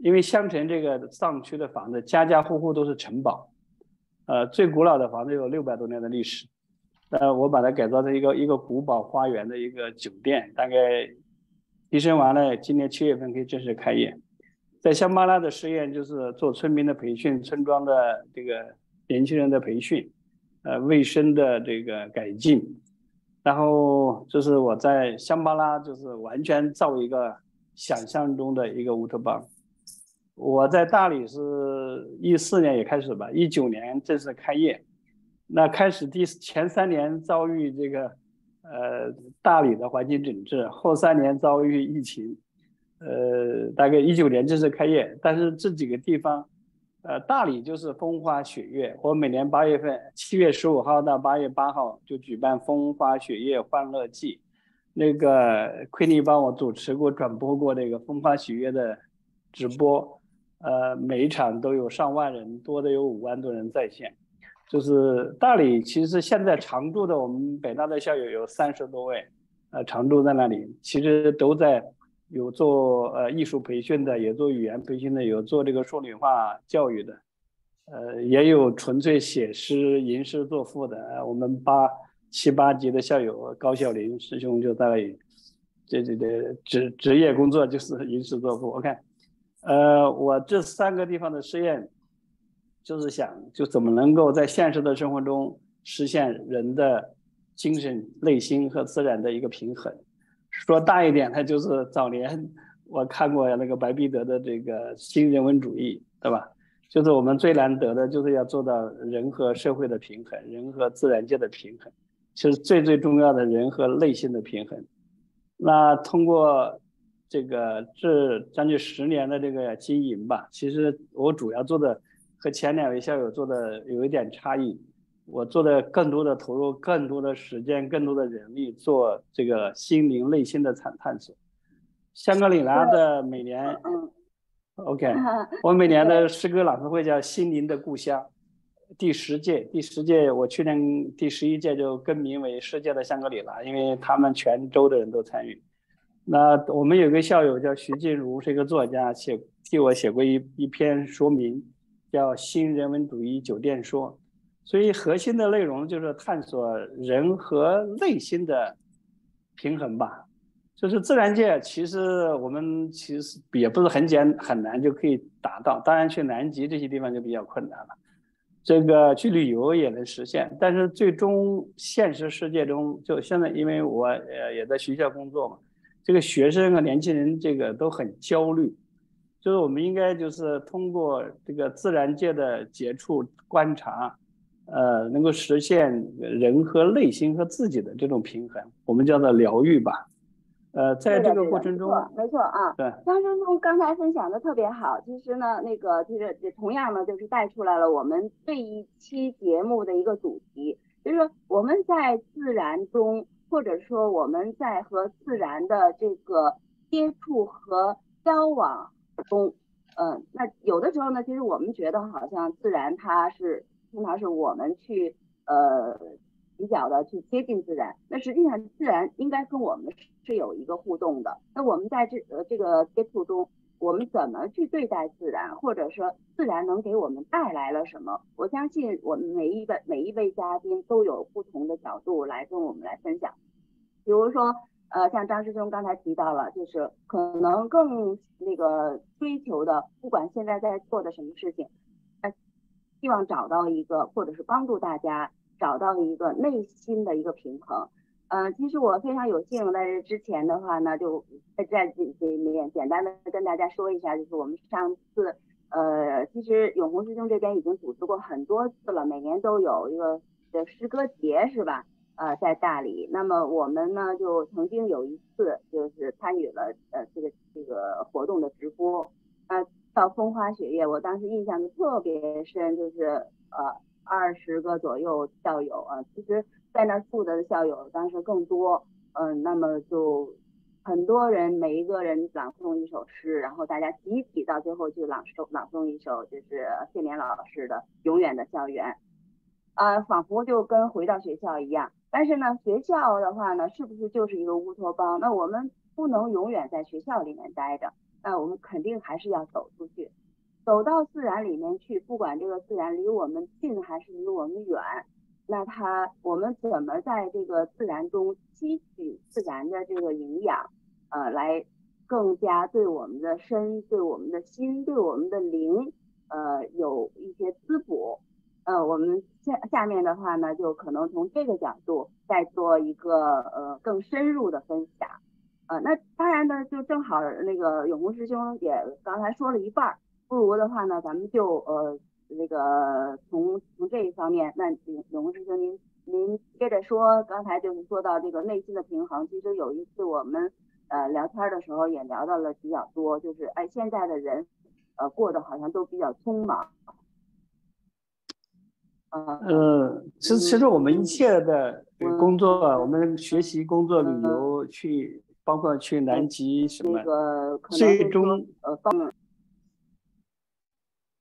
因为香城这个藏区的房子，家家户户都是城堡，呃，最古老的房子有六百多年的历史。呃，我把它改造成一个一个古堡花园的一个酒店，大概提升完了，今年七月份可以正式开业。在香巴拉的试验就是做村民的培训，村庄的这个年轻人的培训。呃，卫生的这个改进，然后就是我在香巴拉，就是完全造一个想象中的一个乌托邦。我在大理是一四年也开始吧，一九年正式开业。那开始第前三年遭遇这个呃大理的环境整治，后三年遭遇疫情，呃，大概一九年正式开业。但是这几个地方呃，大理就是风花雪月，我每年八月份，七月十五号到八月八号就举办风花雪月欢乐季，那个奎尼帮我主持过、转播过那个风花雪月的直播，呃，每一场都有上万人，多的有五万多人在线。就是大理，其实现在常驻的我们北大的校友有三十多位，呃，常驻在那里，其实都在。有做呃艺术培训的，也做语言培训的，有做这个数理化教育的，呃，也有纯粹写诗吟诗作赋的。我们八七八级的校友高晓林师兄就在那里，这这这职职业工作就是 吟诗作赋。OK，呃，我这三个地方的试验，就是想就怎么能够在现实的生活中实现人的精神、内心和自然的一个平衡。说大一点，它就是早年我看过那个白璧德的这个新人文主义，对吧？就是我们最难得的，就是要做到人和社会的平衡，人和自然界的平衡，其实最最重要的人和内心的平衡。那通过这个这将近十年的这个经营吧，其实我主要做的和前两位校友做的有一点差异。我做的更多的投入，更多的时间，更多的人力做这个心灵内心的探探索。香格里拉的每年，OK，我每年的诗歌朗诵会叫“心灵的故乡”，第十届，第十届，我去年第十一届就更名为“世界的香格里拉”，因为他们全州的人都参与。那我们有个校友叫徐静茹，是一个作家，写替我写过一一篇说明，叫《新人文主义酒店说》。所以核心的内容就是探索人和内心的平衡吧。就是自然界，其实我们其实也不是很简很难就可以达到。当然去南极这些地方就比较困难了。这个去旅游也能实现，但是最终现实世界中，就现在因为我呃也在学校工作嘛，这个学生和年轻人这个都很焦虑。就是我们应该就是通过这个自然界的接触观察。呃，能够实现人和内心和自己的这种平衡，我们叫做疗愈吧。呃，在这个过程中，没错啊，对，张生中刚才分享的特别好。其实呢，那个就是同样呢，就是带出来了我们这一期节目的一个主题，就是说我们在自然中，或者说我们在和自然的这个接触和交往中，嗯，那有的时候呢，其实我们觉得好像自然它是。通常是我们去呃比较的去接近自然，那实际上自然应该跟我们是有一个互动的。那我们在这呃这个接触中，我们怎么去对待自然，或者说自然能给我们带来了什么？我相信我们每一位每一位嘉宾都有不同的角度来跟我们来分享。比如说呃像张师兄刚才提到了，就是可能更那个追求的，不管现在在做的什么事情。希望找到一个，或者是帮助大家找到一个内心的一个平衡。嗯，其实我非常有幸在这之前的话呢，就在这这里面简单的跟大家说一下，就是我们上次，呃，其实永红师兄这边已经组织过很多次了，每年都有一个的诗歌节是吧？呃，在大理。那么我们呢，就曾经有一次就是参与了呃这个这个活动的直播，呃。到风花雪月，我当时印象就特别深，就是呃二十个左右校友啊，其实在那儿住的校友当时更多，嗯，那么就很多人每一个人朗诵一首诗，然后大家集体到最后去朗诵朗诵一首就是谢冕老师的《永远的校园》，啊，仿佛就跟回到学校一样。但是呢，学校的话呢，是不是就是一个乌托邦？那我们不能永远在学校里面待着。那我们肯定还是要走出去，走到自然里面去，不管这个自然离我们近还是离我们远，那它我们怎么在这个自然中吸取自然的这个营养，呃，来更加对我们的身、对我们的心、对我们的灵，呃，有一些滋补。呃，我们下下面的话呢，就可能从这个角度再做一个呃更深入的分享。呃，那当然呢，就正好那个永红师兄也刚才说了一半儿，不如的话呢，咱们就呃那个从从这一方面，那永永红师兄您您接着说，刚才就是说到这个内心的平衡，其实有一次我们呃聊天的时候也聊到了比较多，就是哎现在的人呃过得好像都比较匆忙。呃，其实其实我们一切的工作，我们学习、工作、旅游，去包括去南极什么，最终呃放。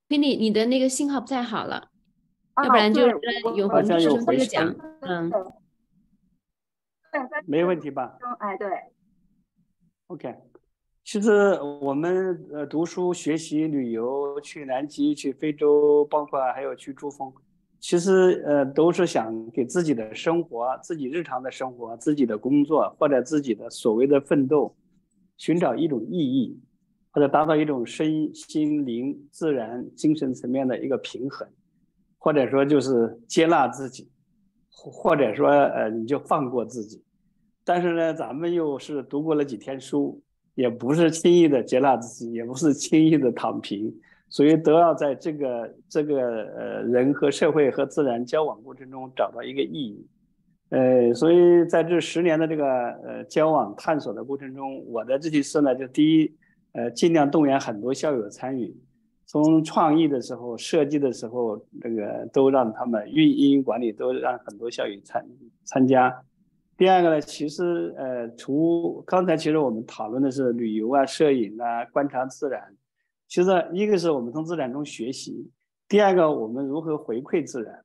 菲尼，你的那个信号不太好了，要不然就是有好像有回讲，嗯，没问题吧？哎，对。OK，其实我们呃读书、学习、旅游，去南极、去非洲，包括还有去珠峰。其实，呃，都是想给自己的生活、自己日常的生活、自己的工作或者自己的所谓的奋斗，寻找一种意义，或者达到一种身心灵、自然、精神层面的一个平衡，或者说就是接纳自己，或者说，呃，你就放过自己。但是呢，咱们又是读过了几天书，也不是轻易的接纳自己，也不是轻易的躺平。所以都要在这个这个呃人和社会和自然交往过程中找到一个意义，呃，所以在这十年的这个呃交往探索的过程中，我的这些事呢，就第一，呃，尽量动员很多校友参与，从创意的时候、设计的时候，这个都让他们运营管理都让很多校友参参加。第二个呢，其实呃，除刚才其实我们讨论的是旅游啊、摄影啊、观察自然。其实，一个是我们从自然中学习，第二个我们如何回馈自然。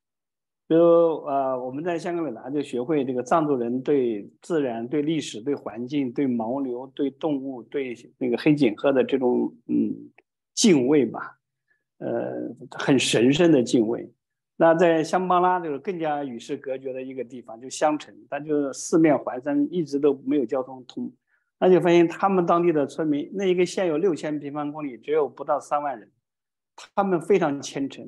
比如，呃，我们在香格里拉就学会这个藏族人对自然、对历史、对环境、对牦牛、对动物、对那个黑颈鹤的这种嗯敬畏吧，呃，很神圣的敬畏。那在香巴拉就是更加与世隔绝的一个地方，就香城，它就是四面环山，一直都没有交通通。那就发现他们当地的村民，那一个县有六千平方公里，只有不到三万人，他们非常虔诚，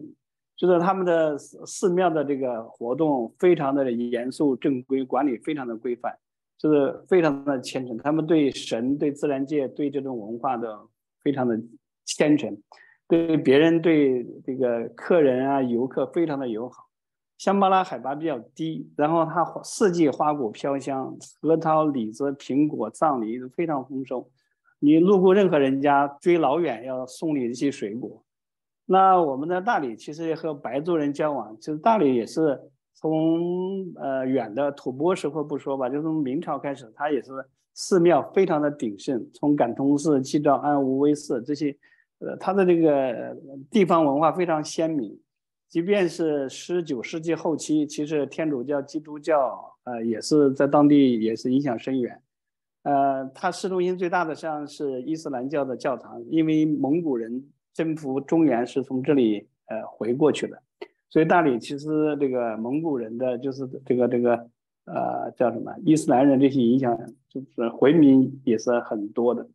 就是他们的寺寺庙的这个活动非常的严肃正规，管理非常的规范，就是非常的虔诚。他们对神、对自然界、对这种文化的非常的虔诚，对别人、对这个客人啊、游客非常的友好。香巴拉海拔比较低，然后它四季花果飘香，核桃、李子、苹果、藏梨都非常丰收。你路过任何人家，追老远要送你一些水果。那我们在大理其实也和白族人交往，其实大理也是从呃远的吐蕃时候不说吧，就从明朝开始，它也是寺庙非常的鼎盛，从感通寺、七兆庵、无为寺这些，呃，它的这个地方文化非常鲜明。即便是十九世纪后期，其实天主教、基督教，呃，也是在当地也是影响深远。呃，它市中心最大的像是伊斯兰教的教堂，因为蒙古人征服中原是从这里呃回过去的，所以大理其实这个蒙古人的就是这个这个呃叫什么伊斯兰人这些影响，就是回民也是很多的。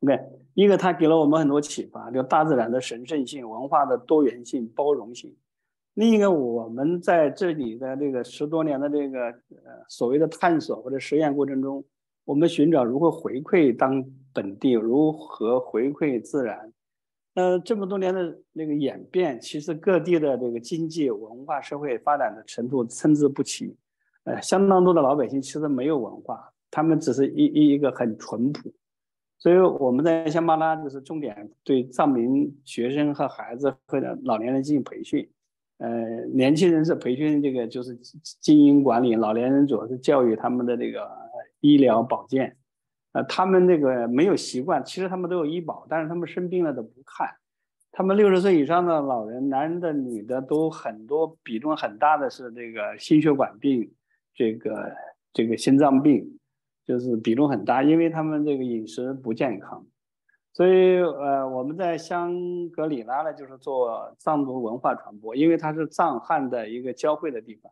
对，一个它给了我们很多启发，就大自然的神圣性、文化的多元性、包容性。另一个，我们在这里的这个十多年的这个呃所谓的探索或者实验过程中，我们寻找如何回馈当本地，如何回馈自然。呃，这么多年的那个演变，其实各地的这个经济、文化、社会发展的程度参差不齐。呃，相当多的老百姓其实没有文化，他们只是一一一个很淳朴。所以我们在香巴拉就是重点对藏民学生和孩子或者老年人进行培训，呃，年轻人是培训这个就是经营管理，老年人主要是教育他们的这个医疗保健，呃，他们那个没有习惯，其实他们都有医保，但是他们生病了都不看，他们六十岁以上的老人，男的女的都很多比重很大的是这个心血管病，这个这个心脏病。就是比重很大，因为他们这个饮食不健康，所以呃，我们在香格里拉呢，就是做藏族文化传播，因为它是藏汉的一个交汇的地方。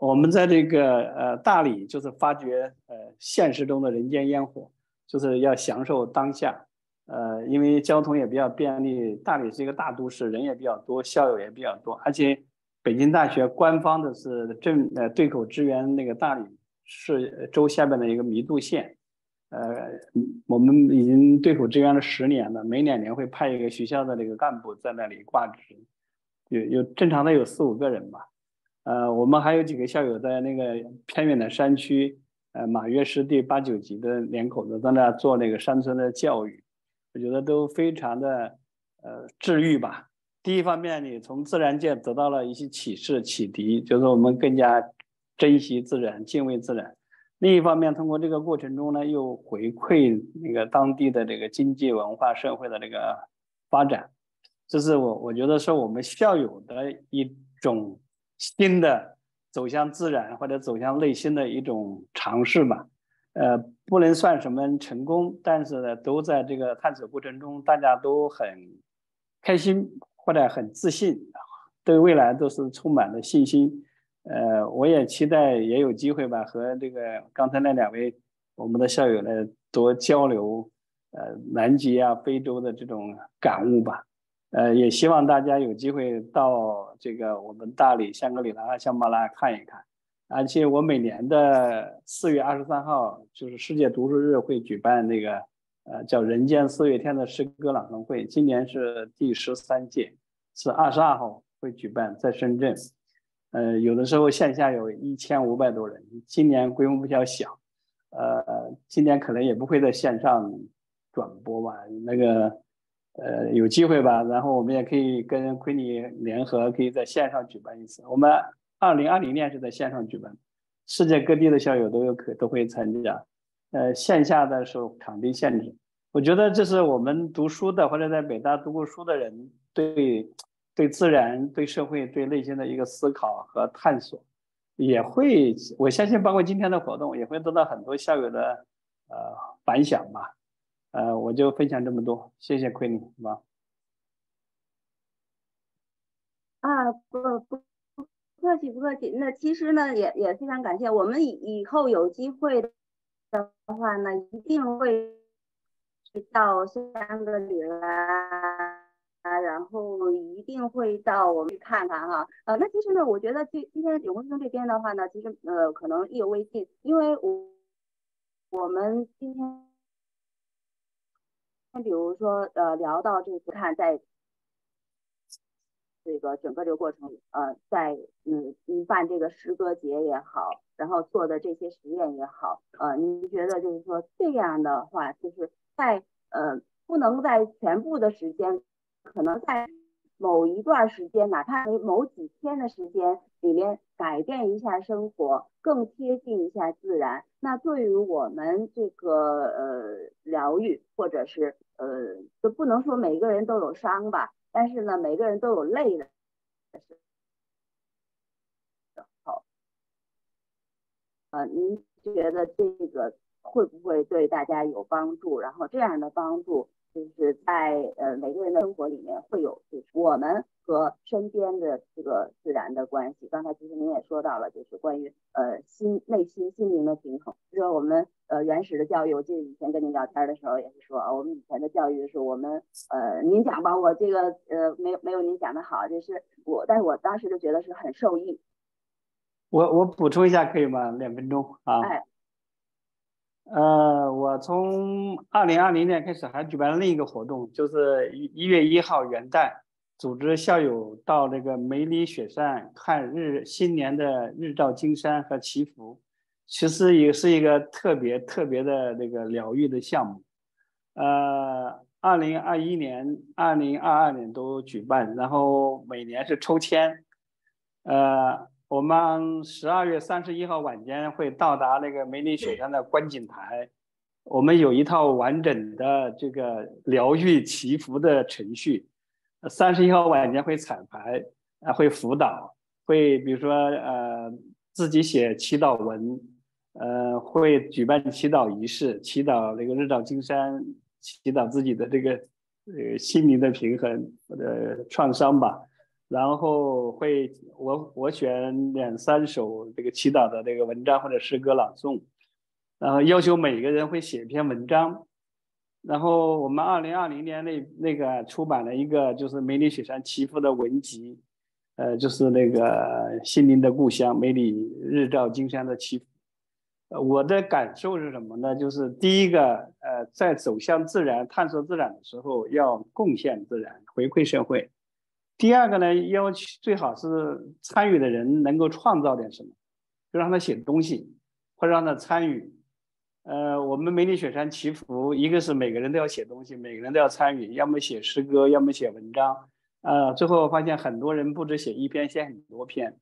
我们在这个呃大理，就是发掘呃现实中的人间烟火，就是要享受当下。呃，因为交通也比较便利，大理是一个大都市，人也比较多，校友也比较多，而且北京大学官方的是正呃对口支援那个大理。是州下边的一个弥渡县，呃，我们已经对口支援了十年了，每两年会派一个学校的那个干部在那里挂职，有有正常的有四五个人吧，呃，我们还有几个校友在那个偏远的山区，呃，马约湿地八九级的两口子在那做那个山村的教育，我觉得都非常的呃治愈吧。第一方面，你从自然界得到了一些启示启迪，就是我们更加珍惜自然、敬畏自然。另一方面，通过这个过程中呢，又回馈那个当地的这个经济、文化、社会的这个发展。这是我我觉得是我们校友的一种新的走向自然或者走向内心的一种尝试吧。呃，不能算什么成功，但是呢，都在这个探索过程中，大家都很开心或者很自信，对未来都是充满了信心。呃，我也期待也有机会吧，和这个刚才那两位我们的校友呢多交流，呃，南极啊、非洲的这种感悟吧。呃，也希望大家有机会到这个我们大理、香格里拉、香巴拉看一看。而且我每年的四月二十三号，就是世界读书日，会举办那个呃叫“人间四月天”的诗歌朗诵会。今年是第十三届，是二十二号会举办在深圳。呃，有的时候线下有一千五百多人，今年规模比较小，呃，今年可能也不会在线上转播吧。那个。呃，有机会吧，然后我们也可以跟奎尼联合，可以在线上举办一次。我们二零二零年是在线上举办，世界各地的校友都有可都会参加。呃，线下的时候场地限制，我觉得这是我们读书的或者在北大读过书的人对对自然、对社会、对内心的一个思考和探索，也会我相信，包括今天的活动，也会得到很多校友的呃反响吧。呃，我就分享这么多，谢谢奎宁，好吧？啊，不不不客气不客气。那其实呢，也也非常感谢我们以以后有机会的话呢，一定会到香格里拉啊，然后一定会到我们去看看哈。呃，那其实呢，我觉得今今天永丰生这边的话呢，其实呃可能意犹未尽，因为我我们今天。比如说，呃，聊到这次看，在这个整个这个过程，呃，在嗯嗯办这个诗歌节也好，然后做的这些实验也好，呃，您觉得就是说这样的话，就是在呃不能在全部的时间，可能在某一段时间，哪怕某几天的时间里面改变一下生活，更贴近一下自然，那对于我们这个呃疗愈或者是。呃，就不能说每个人都有伤吧，但是呢，每个人都有累的时候。呃，您觉得这个会不会对大家有帮助？然后这样的帮助。就是在呃每个人的生活里面会有，就是我们和身边的这个自然的关系。刚才其实您也说到了，就是关于呃心内心心灵的平衡。就说我们呃原始的教育，我记得以前跟您聊天的时候也是说啊，我们以前的教育是我们呃您讲吧，我这个呃没有没有您讲的好，就是我，但是我当时就觉得是很受益。我我补充一下可以吗？两分钟啊。哎。呃，我从二零二零年开始还举办了另一个活动，就是一月一号元旦，组织校友到那个梅里雪山看日新年的日照金山和祈福，其实也是一个特别特别的那个疗愈的项目。呃，二零二一年、二零二二年都举办，然后每年是抽签，呃。我们十二月三十一号晚间会到达那个梅里雪山的观景台，我们有一套完整的这个疗愈祈福的程序。三十一号晚间会彩排，啊，会辅导，会比如说呃自己写祈祷文，呃，会举办祈祷仪式，祈祷那个日照金山，祈祷自己的这个呃心灵的平衡或者创伤吧。然后会我我选两三首这个祈祷的这个文章或者诗歌朗诵，然后要求每个人会写一篇文章，然后我们二零二零年那那个出版了一个就是梅里雪山祈福的文集，呃，就是那个心灵的故乡梅里日照金山的祈福，呃，我的感受是什么呢？就是第一个，呃，在走向自然、探索自然的时候，要贡献自然，回馈社会。第二个呢，要求最好是参与的人能够创造点什么，就让他写东西，或者让他参与。呃，我们梅里雪山祈福，一个是每个人都要写东西，每个人都要参与，要么写诗歌，要么写文章。呃，最后发现很多人不止写一篇，写很多篇。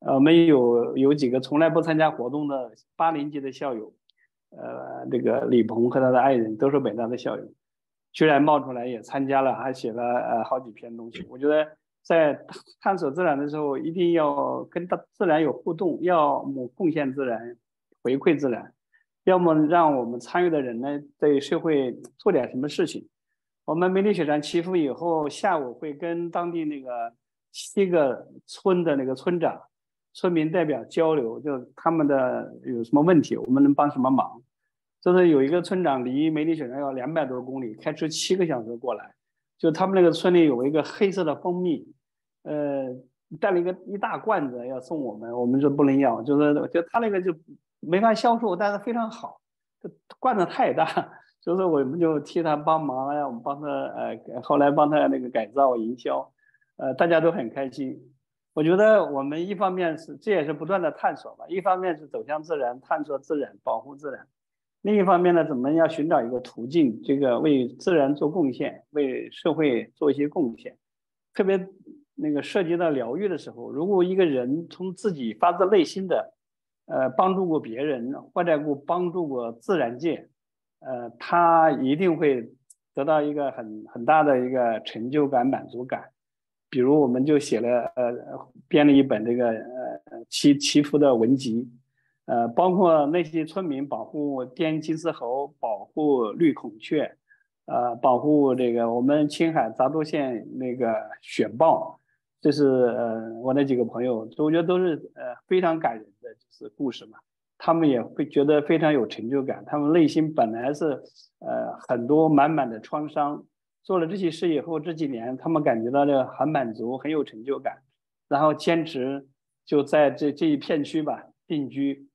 呃，我们有有几个从来不参加活动的八年级的校友，呃，这个李鹏和他的爱人都是北大的校友，居然冒出来也参加了，还写了呃好几篇东西。我觉得在探索自然的时候，一定要跟大自然有互动，要么贡献自然，回馈自然。要么让我们参与的人呢，对社会做点什么事情。我们梅里雪山祈福以后，下午会跟当地那个七个村的那个村长、村民代表交流，就他们的有什么问题，我们能帮什么忙。就是有一个村长离梅里雪山要两百多公里，开车七个小时过来。就他们那个村里有一个黑色的蜂蜜，呃，带了一个一大罐子要送我们，我们说不能要，就是就他那个就。没法销售，但是非常好。罐子太大，所以说我们就替他帮忙呀，我们帮他呃，后来帮他那个改造营销，呃，大家都很开心。我觉得我们一方面是这也是不断的探索吧，一方面是走向自然，探索自然，保护自然；另一方面呢，怎么要寻找一个途径，这个为自然做贡献，为社会做一些贡献。特别那个涉及到疗愈的时候，如果一个人从自己发自内心的。呃，帮助过别人，或者过帮助过自然界，呃，他一定会得到一个很很大的一个成就感、满足感。比如，我们就写了呃，编了一本这个呃祈祈福的文集，呃，包括那些村民保护滇金丝猴、保护绿孔雀，呃，保护这个我们青海杂多县那个雪豹。这是呃我那几个朋友，我觉得都是呃非常感人的就是故事嘛，他们也会觉得非常有成就感。他们内心本来是呃很多满满的创伤，做了这些事以后，这几年他们感觉到了很满足，很有成就感，然后坚持就在这这一片区吧定居，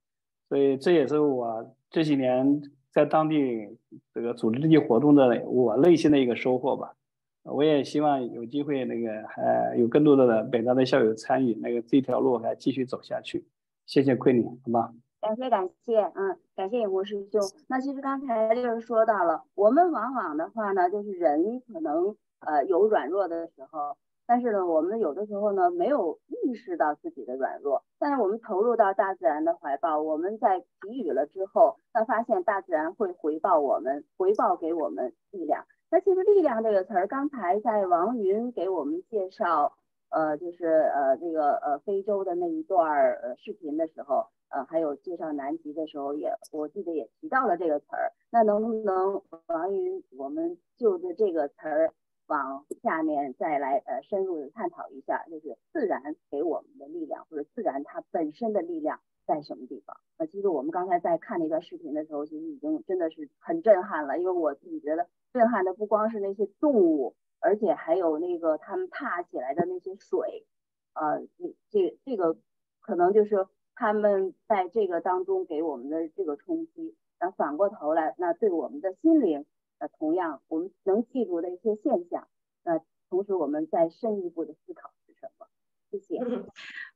所以这也是我这几年在当地这个组织这些活动的我内心的一个收获吧。我也希望有机会，那个呃，有更多的北大的校友参与，那个这条路还继续走下去。谢谢奎宁，好吗？感谢感谢，嗯，感谢影魔师兄。那其实刚才就是说到了，我们往往的话呢，就是人可能呃有软弱的时候，但是呢，我们有的时候呢没有意识到自己的软弱，但是我们投入到大自然的怀抱，我们在给予了之后，那发现大自然会回报我们，回报给我们力量。那其实“力量”这个词儿，刚才在王云给我们介绍，呃，就是呃这个呃非洲的那一段儿呃视频的时候，呃，还有介绍南极的时候，也我记得也提到了这个词儿。那能不能王云，我们就着这个词儿往下面再来呃深入的探讨一下，就是自然给我们的力量，或者自然它本身的力量在什么地方？呃，其实我们刚才在看那段视频的时候，其实已经真的是很震撼了，因为我自己觉得。震撼的不光是那些动物，而且还有那个他们踏起来的那些水，呃，这这这个可能就是他们在这个当中给我们的这个冲击。那反过头来，那对我们的心灵，那同样我们能记住的一些现象，那同时我们再深一步的思考是什么？谢谢。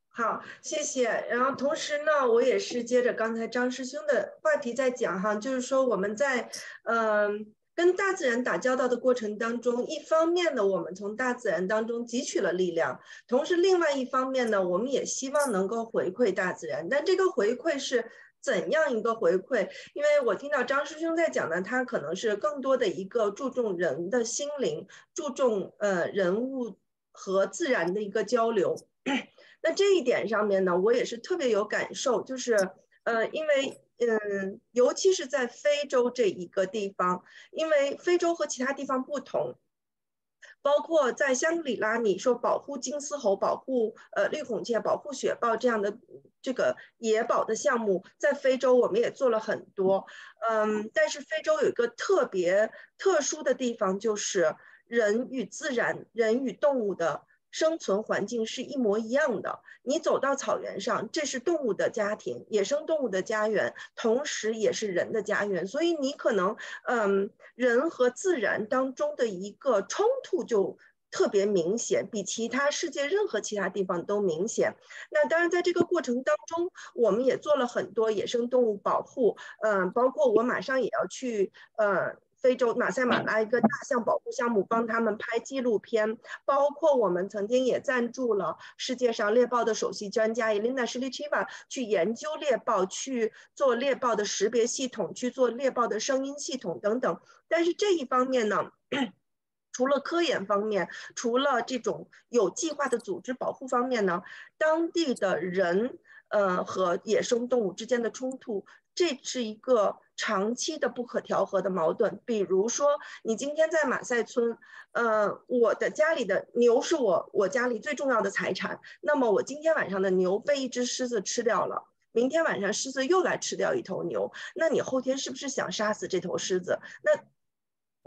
好，谢谢。然后同时呢，我也是接着刚才张师兄的话题在讲哈，就是说我们在嗯。跟大自然打交道的过程当中，一方面呢，我们从大自然当中汲取了力量，同时另外一方面呢，我们也希望能够回馈大自然。但这个回馈是怎样一个回馈？因为我听到张师兄在讲呢，他可能是更多的一个注重人的心灵，注重呃人物和自然的一个交流。那这一点上面呢，我也是特别有感受，就是呃，因为。嗯，尤其是在非洲这一个地方，因为非洲和其他地方不同，包括在香格里拉，你说保护金丝猴、保护呃绿孔雀、保护雪豹这样的这个野保的项目，在非洲我们也做了很多。嗯，但是非洲有一个特别特殊的地方，就是人与自然、人与动物的。生存环境是一模一样的。你走到草原上，这是动物的家庭，野生动物的家园，同时也是人的家园。所以你可能，嗯，人和自然当中的一个冲突就。特别明显，比其他世界任何其他地方都明显。那当然，在这个过程当中，我们也做了很多野生动物保护，嗯，包括我马上也要去，呃。非洲马赛马拉一个大象保护项目，帮他们拍纪录片，包括我们曾经也赞助了世界上猎豹的首席专家 Elena s h i l i c h i v a 去研究猎豹，去做猎豹的识别系统，去做猎豹的声音系统等等。但是这一方面呢，除了科研方面，除了这种有计划的组织保护方面呢，当地的人呃和野生动物之间的冲突。这是一个长期的不可调和的矛盾。比如说，你今天在马赛村，呃，我的家里的牛是我我家里最重要的财产。那么我今天晚上的牛被一只狮子吃掉了，明天晚上狮子又来吃掉一头牛，那你后天是不是想杀死这头狮子？那？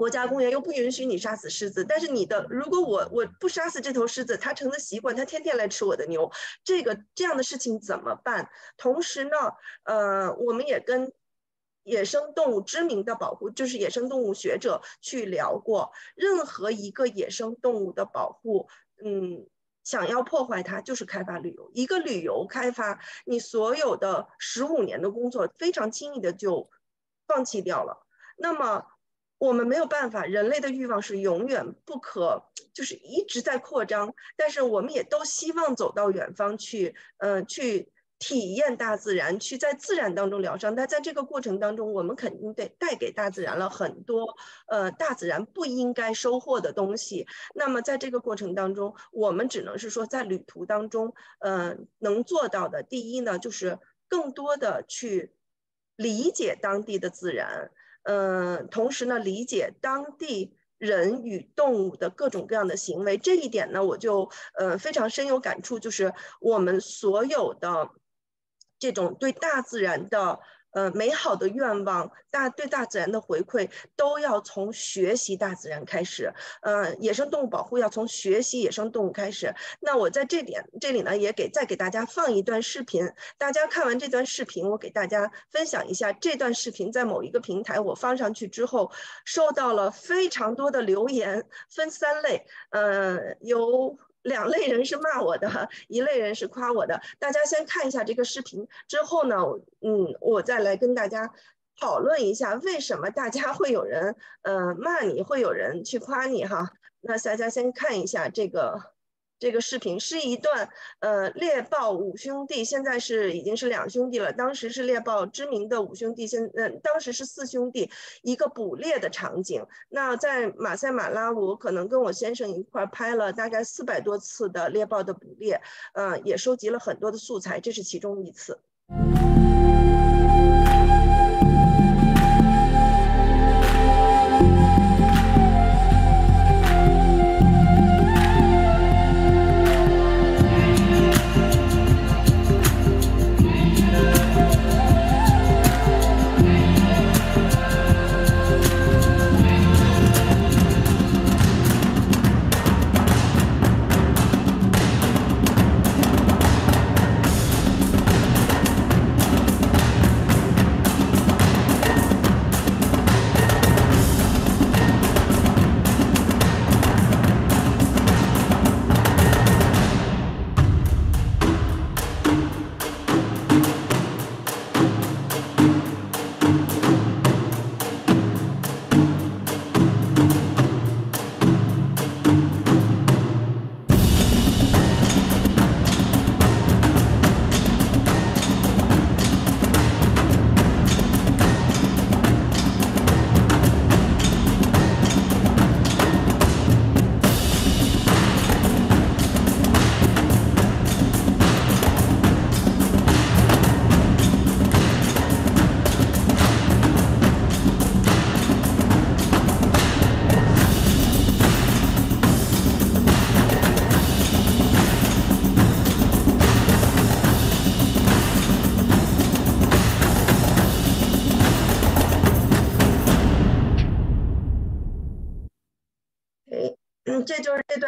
国家公园又不允许你杀死狮子，但是你的如果我我不杀死这头狮子，它成了习惯，它天天来吃我的牛，这个这样的事情怎么办？同时呢，呃，我们也跟野生动物知名的保护，就是野生动物学者去聊过，任何一个野生动物的保护，嗯，想要破坏它，就是开发旅游，一个旅游开发，你所有的十五年的工作非常轻易的就放弃掉了，那么。我们没有办法，人类的欲望是永远不可，就是一直在扩张。但是我们也都希望走到远方去，嗯，去体验大自然，去在自然当中疗伤。但在这个过程当中，我们肯定得带给大自然了很多，呃，大自然不应该收获的东西。那么在这个过程当中，我们只能是说，在旅途当中，嗯，能做到的，第一呢，就是更多的去理解当地的自然。嗯，同时呢，理解当地人与动物的各种各样的行为，这一点呢，我就呃非常深有感触，就是我们所有的这种对大自然的。呃，美好的愿望，大对大自然的回馈，都要从学习大自然开始。呃，野生动物保护要从学习野生动物开始。那我在这点这里呢，也给再给大家放一段视频。大家看完这段视频，我给大家分享一下这段视频在某一个平台我放上去之后，收到了非常多的留言，分三类。呃，有。两类人是骂我的，一类人是夸我的。大家先看一下这个视频，之后呢，嗯，我再来跟大家讨论一下为什么大家会有人，呃，骂你，会有人去夸你哈。那大家先看一下这个。这个视频是一段，呃，猎豹五兄弟现在是已经是两兄弟了。当时是猎豹知名的五兄弟，现嗯，当时是四兄弟，一个捕猎的场景。那在马赛马拉，我可能跟我先生一块拍了大概四百多次的猎豹的捕猎，嗯，也收集了很多的素材，这是其中一次。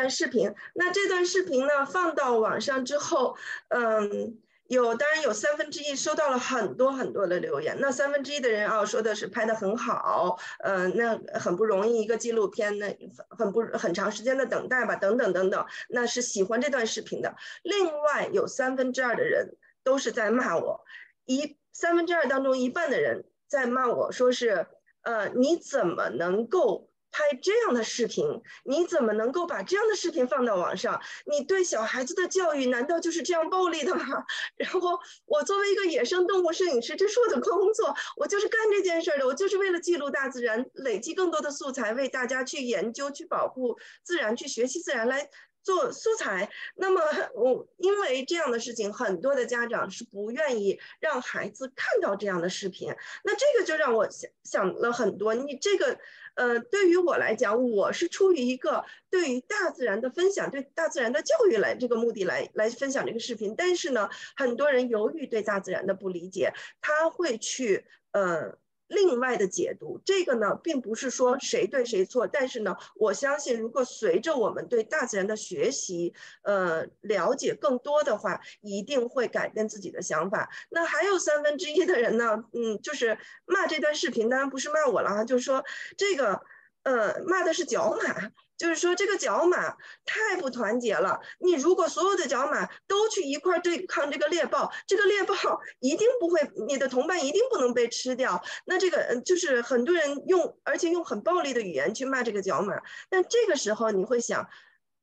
段视频。那这段视频呢，放到网上之后，嗯，有，当然有三分之一收到了很多很多的留言。那三分之一的人啊，说的是拍的很好，嗯，那很不容易一个纪录片，那很不很长时间的等待吧，等等等等，那是喜欢这段视频的。另外有三分之二的人都是在骂我，一三分之二当中一半的人在骂我说是，呃，你怎么能够？拍这样的视频，你怎么能够把这样的视频放到网上？你对小孩子的教育难道就是这样暴力的吗？然后我作为一个野生动物摄影师，这是我的工作，我就是干这件事儿的，我就是为了记录大自然，累积更多的素材，为大家去研究、去保护自然、去学习自然来。做素材，那么我因为这样的事情，很多的家长是不愿意让孩子看到这样的视频。那这个就让我想想了很多。你这个，呃，对于我来讲，我是出于一个对于大自然的分享、对大自然的教育来这个目的来来分享这个视频。但是呢，很多人由于对大自然的不理解，他会去，呃。另外的解读，这个呢，并不是说谁对谁错，但是呢，我相信，如果随着我们对大自然的学习，呃，了解更多的话，一定会改变自己的想法。那还有三分之一的人呢，嗯，就是骂这段视频，当然不是骂我了啊，就是说这个，呃，骂的是角马。就是说，这个角马太不团结了。你如果所有的角马都去一块对抗这个猎豹，这个猎豹一定不会，你的同伴一定不能被吃掉。那这个，就是很多人用，而且用很暴力的语言去骂这个角马。但这个时候，你会想。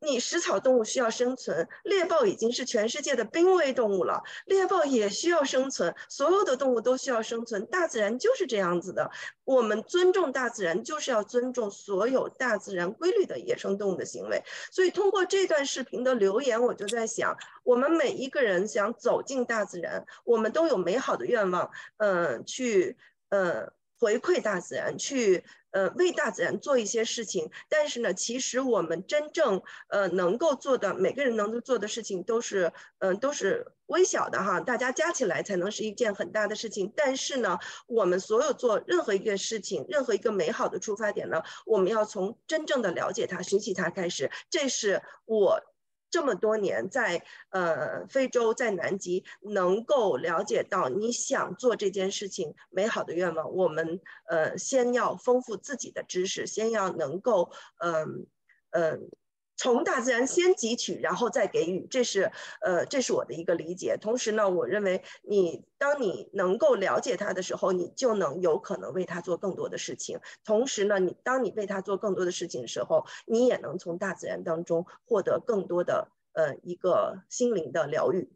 你食草动物需要生存，猎豹已经是全世界的濒危动物了，猎豹也需要生存，所有的动物都需要生存，大自然就是这样子的。我们尊重大自然，就是要尊重所有大自然规律的野生动物的行为。所以通过这段视频的留言，我就在想，我们每一个人想走进大自然，我们都有美好的愿望，嗯，去，嗯。回馈大自然，去呃为大自然做一些事情，但是呢，其实我们真正呃能够做的，每个人能够做的事情都是嗯都是微小的哈，大家加起来才能是一件很大的事情。但是呢，我们所有做任何一个事情，任何一个美好的出发点呢，我们要从真正的了解它、学习它开始。这是我。这么多年在呃非洲在南极能够了解到你想做这件事情美好的愿望，我们呃先要丰富自己的知识，先要能够嗯嗯从大自然先汲取，然后再给予，这是呃这是我的一个理解。同时呢，我认为你当你能够了解它的时候，你就能有可能为它做更多的事情。同时呢，你当你为它做更多的事情的时候，你也能从大自然当中获得更多的呃一个心灵的疗愈。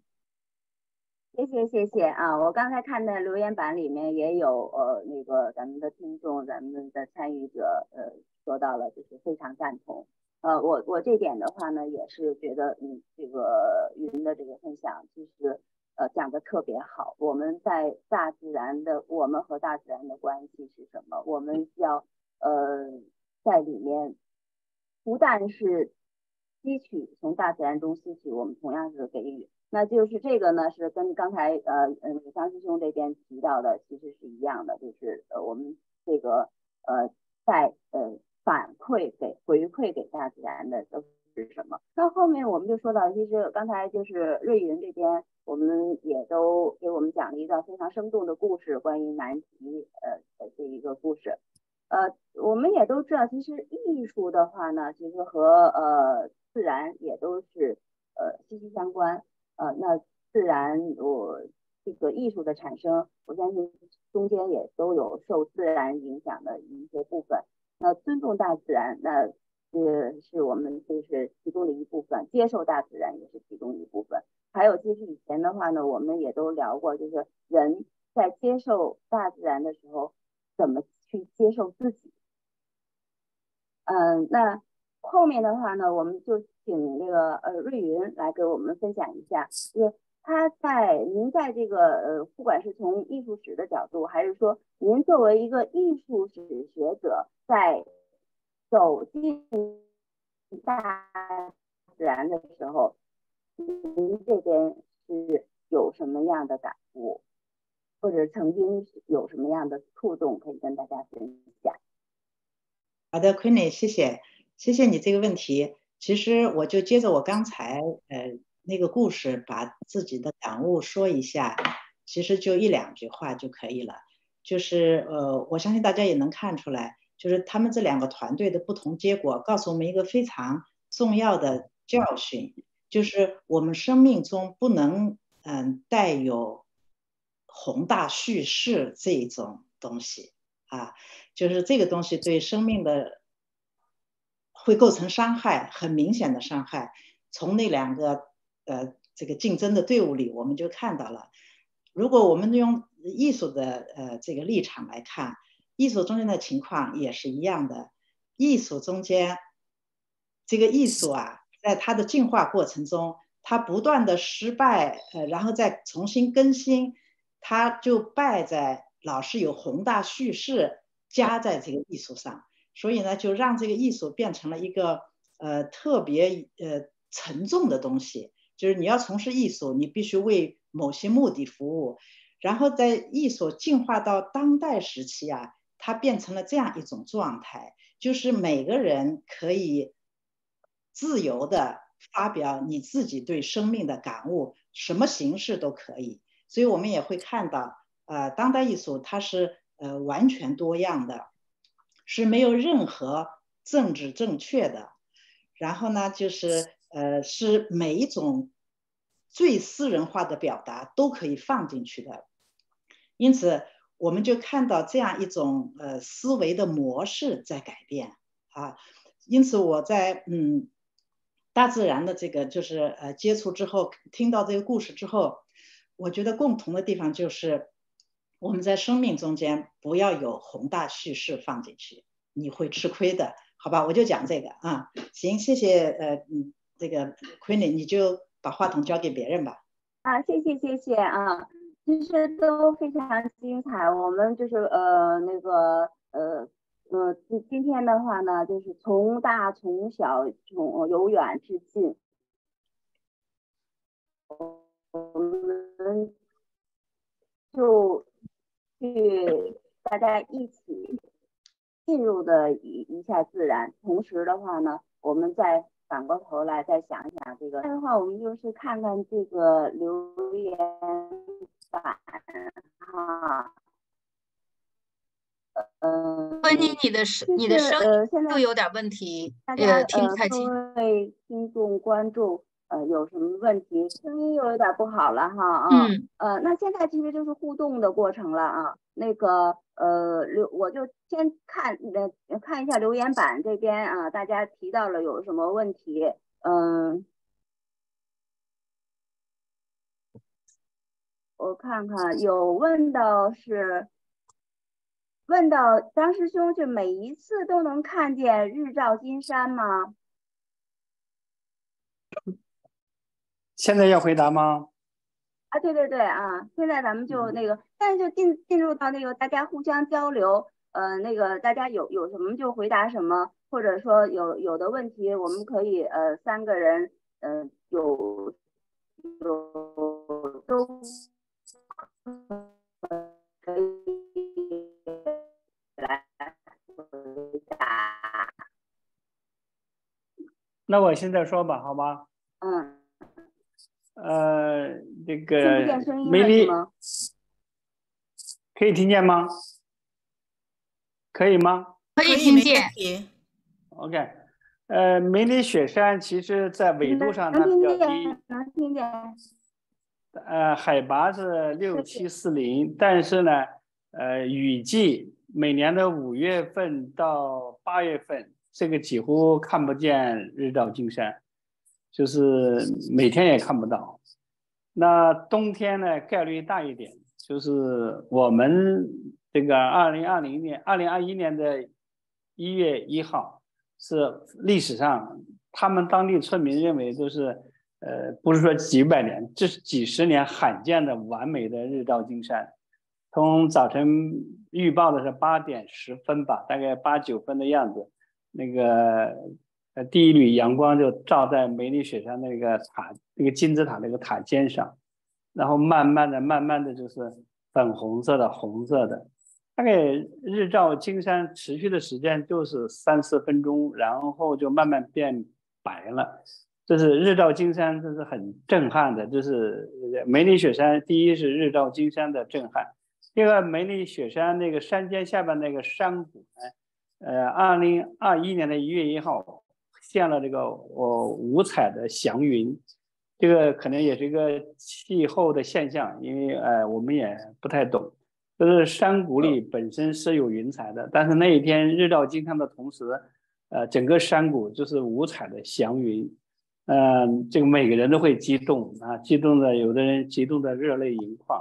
谢谢谢谢啊！我刚才看的留言板里面也有呃那个咱们的听众，咱们的参与者呃说到了，就是非常赞同。呃，我我这点的话呢，也是觉得，嗯，这个云的这个分享，其实呃讲的特别好。我们在大自然的，我们和大自然的关系是什么？我们要呃在里面，不但是吸取从大自然中吸取，我们同样是给予。那就是这个呢，是跟刚才呃嗯张师兄这边提到的其实是一样的，就是呃我们这个呃在呃。反馈给回馈给大自然的都是什么？那后面我们就说到，其实刚才就是瑞云这边，我们也都给我们讲了一段非常生动的故事，关于南极呃的这一个故事。呃，我们也都知道，其实艺术的话呢，其实和呃自然也都是呃息息相关。呃，那自然我这个艺术的产生，我相信中间也都有受自然影响的一些部分。那尊重大自然，那呃是我们就是其中的一部分；接受大自然也是其中一部分。还有，就是以前的话呢，我们也都聊过，就是人在接受大自然的时候，怎么去接受自己。嗯，那后面的话呢，我们就请那个呃瑞云来给我们分享一下，就是他在您在这个呃，不管是从艺术史的角度，还是说您作为一个艺术史学者。在走进大自然的时候，您这边是有什么样的感悟，或者曾经有什么样的触动，可以跟大家分享？好的，昆磊，谢谢，谢谢你这个问题。其实我就接着我刚才呃那个故事，把自己的感悟说一下，其实就一两句话就可以了。就是呃，我相信大家也能看出来，就是他们这两个团队的不同结果，告诉我们一个非常重要的教训，就是我们生命中不能嗯带有宏大叙事这种东西啊，就是这个东西对生命的会构成伤害，很明显的伤害。从那两个呃这个竞争的队伍里，我们就看到了，如果我们用艺术的呃这个立场来看，艺术中间的情况也是一样的。艺术中间，这个艺术啊，在它的进化过程中，它不断的失败，呃，然后再重新更新，它就败在老是有宏大叙事加在这个艺术上，所以呢，就让这个艺术变成了一个呃特别呃沉重的东西。就是你要从事艺术，你必须为某些目的服务。然后在艺术进化到当代时期啊，它变成了这样一种状态，就是每个人可以自由的发表你自己对生命的感悟，什么形式都可以。所以我们也会看到，呃，当代艺术它是呃完全多样的，是没有任何政治正确的。然后呢，就是呃是每一种最私人化的表达都可以放进去的。因此，我们就看到这样一种呃思维的模式在改变啊。因此，我在嗯大自然的这个就是呃接触之后，听到这个故事之后，我觉得共同的地方就是我们在生命中间不要有宏大叙事放进去，你会吃亏的，好吧？我就讲这个啊。行，谢谢呃嗯这个昆凌你就把话筒交给别人吧。啊，谢谢谢谢啊。其实都非常精彩，我们就是呃那个呃呃今今天的话呢，就是从大从小从由远至近，我们就去大家一起进入的一一下自然，同时的话呢，我们在反过头来再想一想这个，这样的话我们就是看看这个留言。板哈，呃，关妮，你的声，你的声又有点问题，呃，听不太清。各位听众观众，呃，有什么问题？声音又有点不好了哈啊，呃，那现在其实就是互动的过程了啊。那个，呃，留，我就先看，呃，看一下留言板这边啊，大家提到了有什么问题？嗯。我看看，有问到是问到张师兄，就每一次都能看见日照金山吗？现在要回答吗？啊，对对对啊，现在咱们就那个，现在就进进入到那个大家互相交流，呃，那个大家有有什么就回答什么，或者说有有的问题，我们可以呃三个人，嗯，有有都。可以来回答。那我现在说吧，好吧？嗯。呃，这个梅丽，可以听见吗？可以吗？可以听见。OK，呃，梅里雪山其实在纬度上它比较低。能听见。呃，海拔是六七四零，但是呢，呃，雨季每年的五月份到八月份，这个几乎看不见日照金山，就是每天也看不到。那冬天呢，概率大一点，就是我们这个二零二零年、二零二一年的一月一号，是历史上他们当地村民认为都是。呃，不是说几百年，这是几十年罕见的完美的日照金山。从早晨预报的是八点十分吧，大概八九分的样子，那个呃第一缕阳光就照在梅里雪山那个塔，那个金字塔那个塔尖上，然后慢慢的、慢慢的就是粉红色的、红色的，大概日照金山持续的时间就是三四分钟，然后就慢慢变白了。这是日照金山，这是很震撼的。就是梅里雪山，第一是日照金山的震撼，第二梅里雪山那个山尖下边那个山谷呢，呃，二零二一年的一月一号现了这个我五彩的祥云，这个可能也是一个气候的现象，因为呃我们也不太懂。就是山谷里本身是有云彩的，但是那一天日照金山的同时，呃，整个山谷就是五彩的祥云。嗯，这个每个人都会激动啊，激动的有的人激动的热泪盈眶，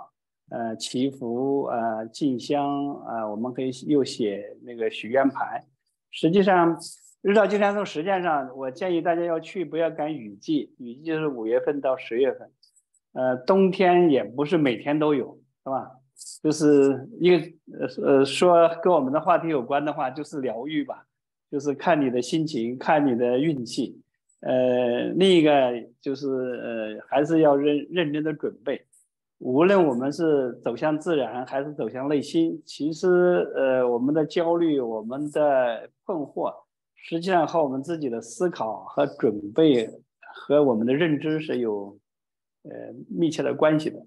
呃，祈福啊，进香啊，我们可以又写那个许愿牌。实际上，日照金山从实践上，我建议大家要去，不要赶雨季，雨季是五月份到十月份，呃，冬天也不是每天都有，是吧？就是一个呃呃说跟我们的话题有关的话，就是疗愈吧，就是看你的心情，看你的运气。呃，另一个就是呃，还是要认认真的准备。无论我们是走向自然，还是走向内心，其实呃，我们的焦虑、我们的困惑，实际上和我们自己的思考和准备和我们的认知是有呃密切的关系的。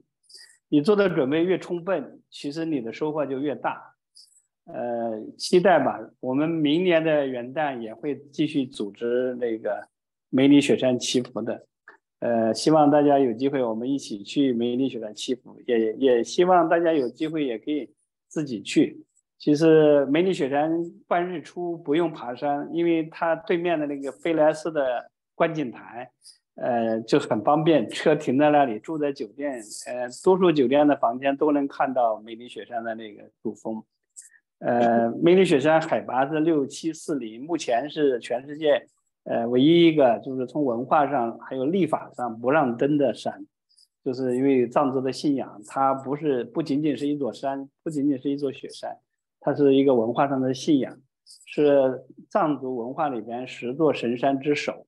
你做的准备越充分，其实你的收获就越大。呃，期待吧，我们明年的元旦也会继续组织那个。梅里雪山祈福的，呃，希望大家有机会，我们一起去梅里雪山祈福，也也希望大家有机会也可以自己去。其实梅里雪山观日出不用爬山，因为它对面的那个飞来寺的观景台，呃，就很方便，车停在那里，住在酒店，呃，多数酒店的房间都能看到梅里雪山的那个主峰。呃，梅里雪山海拔是六七四零，目前是全世界。呃，唯一一个就是从文化上还有立法上不让登的山，就是因为藏族的信仰，它不是不仅仅是一座山，不仅仅是一座雪山，它是一个文化上的信仰，是藏族文化里边十座神山之首。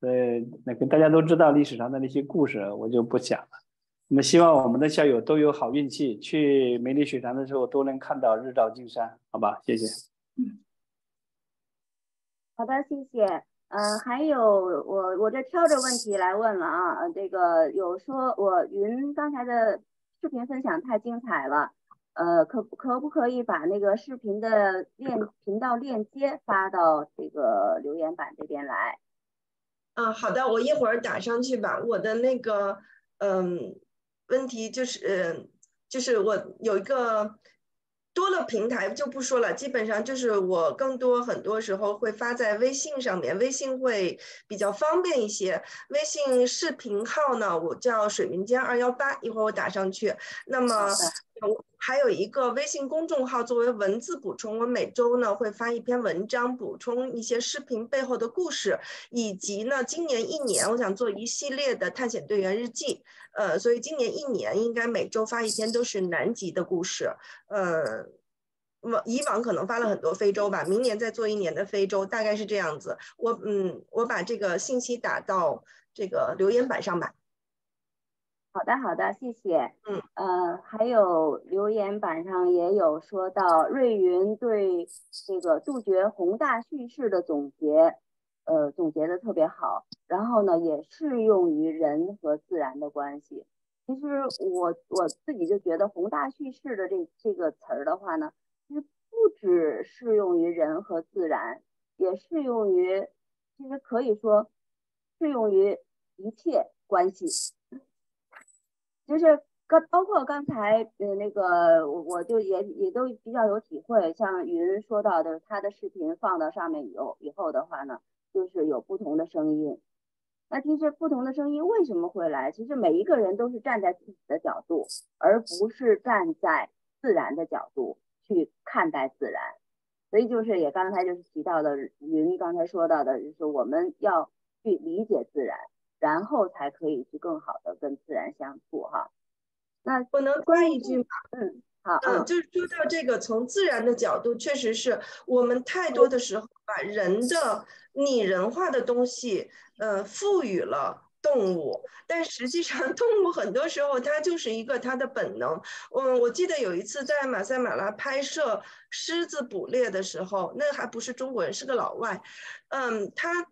呃，那个大家都知道历史上的那些故事，我就不讲了。那么希望我们的校友都有好运气，去梅里雪山的时候都能看到日照金山，好吧？谢谢。嗯，好的，谢谢。呃，还有我我这挑着问题来问了啊，这个有说我云刚才的视频分享太精彩了，呃，可可不可以把那个视频的链频道链接发到这个留言板这边来？啊，好的，我一会儿打上去吧。我的那个嗯问题就是，就是我有一个。多了平台就不说了，基本上就是我更多很多时候会发在微信上面，微信会比较方便一些。微信视频号呢，我叫水民间二幺八，一会儿我打上去。那么。还有一个微信公众号作为文字补充，我每周呢会发一篇文章，补充一些视频背后的故事，以及呢今年一年我想做一系列的探险队员日记，呃，所以今年一年应该每周发一篇都是南极的故事，呃，往以往可能发了很多非洲吧，明年再做一年的非洲，大概是这样子。我嗯，我把这个信息打到这个留言板上吧。好的，好的，谢谢。嗯，呃，还有留言板上也有说到瑞云对这个杜绝宏大叙事的总结，呃，总结的特别好。然后呢，也适用于人和自然的关系。其实我我自己就觉得宏大叙事的这这个词儿的话呢，其实不只适用于人和自然，也适用于，其实可以说适用于一切关系。就是刚包括刚才呃那个我我就也也都比较有体会，像云说到的，他的视频放到上面以后以后的话呢，就是有不同的声音。那其实不同的声音为什么会来？其实每一个人都是站在自己的角度，而不是站在自然的角度去看待自然。所以就是也刚才就是提到的云刚才说到的，就是我们要去理解自然。然后才可以去更好的跟自然相处哈。那我能关一句吗？嗯，好，嗯，就是说到这个，从自然的角度，确实是我们太多的时候把人的拟人化的东西，呃，赋予了动物，但实际上 动物很多时候它就是一个它的本能。嗯，我记得有一次在马赛马拉拍摄狮子捕猎的时候，那还不是中国人，是个老外，嗯，他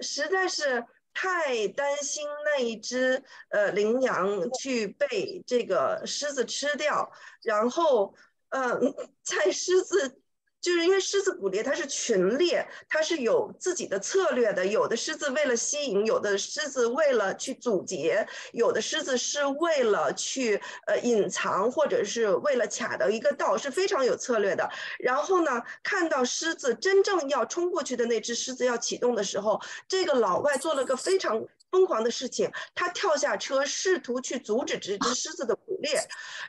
实在是。太担心那一只呃羚羊去被这个狮子吃掉，然后嗯 在狮子。就是因为狮子捕猎它是群猎，它是有自己的策略的。有的狮子为了吸引，有的狮子为了去阻截，有的狮子是为了去呃隐藏，或者是为了卡到一个道，是非常有策略的。然后呢，看到狮子真正要冲过去的那只狮子要启动的时候，这个老外做了个非常疯狂的事情，他跳下车，试图去阻止这只狮子的捕猎，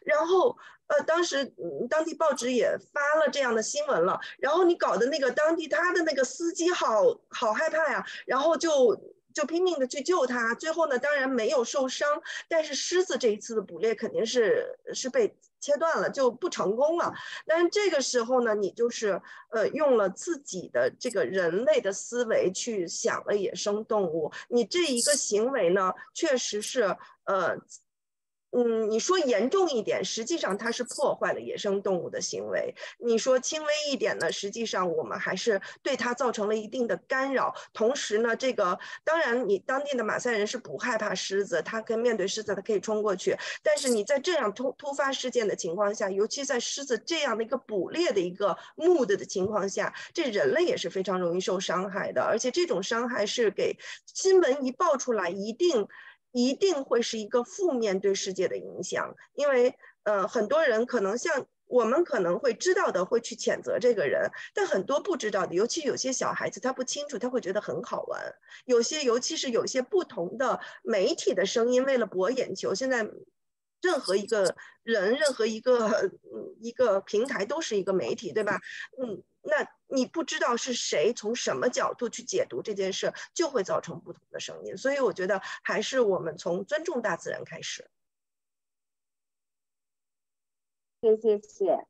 然后。呃，当时，当地报纸也发了这样的新闻了，然后你搞的那个当地他的那个司机好好害怕呀，然后就就拼命的去救他，最后呢，当然没有受伤，但是狮子这一次的捕猎肯定是是被切断了，就不成功了。但是这个时候呢，你就是呃用了自己的这个人类的思维去想了野生动物，你这一个行为呢，确实是呃。嗯，你说严重一点，实际上它是破坏了野生动物的行为；你说轻微一点呢，实际上我们还是对它造成了一定的干扰。同时呢，这个当然你当地的马赛人是不害怕狮子，他跟面对狮子他可以冲过去。但是你在这样突突发事件的情况下，尤其在狮子这样的一个捕猎的一个目的的情况下，这人类也是非常容易受伤害的。而且这种伤害是给新闻一爆出来，一定。一定会是一个负面对世界的影响，因为呃很多人可能像我们可能会知道的会去谴责这个人，但很多不知道的，尤其有些小孩子他不清楚，他会觉得很好玩。有些尤其是有些不同的媒体的声音，为了博眼球，现在任何一个人、任何一个 一个平台都是一个媒体，对吧？嗯。那你不知道是谁从什么角度去解读这件事，就会造成不同的声音。所以我觉得还是我们从尊重大自然开始。谢谢谢。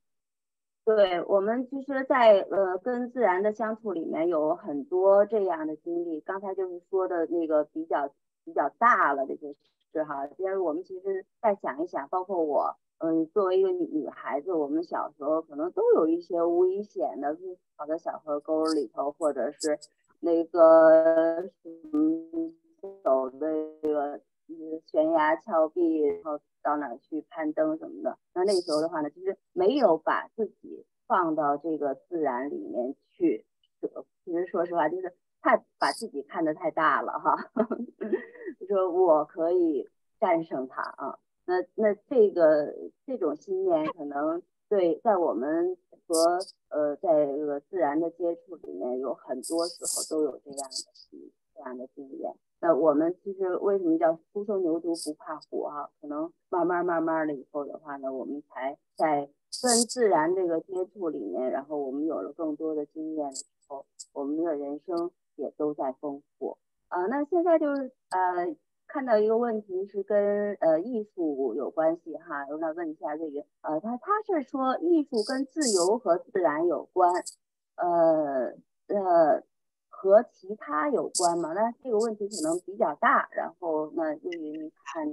对我们其实，在呃跟自然的相处里面有很多这样的经历。刚才就是说的那个比较比较大了这些事哈，因为我们其实再想一想，包括我。嗯，作为一个女女孩子，我们小时候可能都有一些危险的，就跑到小河沟里头，或者是那个嗯走的这个悬崖峭壁，然后到哪去攀登什么的。那那时候的话呢，其实没有把自己放到这个自然里面去。其实说实话，就是太把自己看得太大了哈。就说我可以战胜它啊。那那这个这种信念可能对在我们和呃在这个自然的接触里面有很多时候都有这样的这样的经验。那我们其实为什么叫初生牛犊不怕虎啊？可能慢慢慢慢的以后的话呢，我们才在跟自然这个接触里面，然后我们有了更多的经验的时候，我们的人生也都在丰富啊。那现在就是呃。看到一个问题是跟呃艺术有关系哈，我想问一下这个呃他他是说艺术跟自由和自然有关，呃呃和其他有关吗？那这个问题可能比较大，然后那玉云看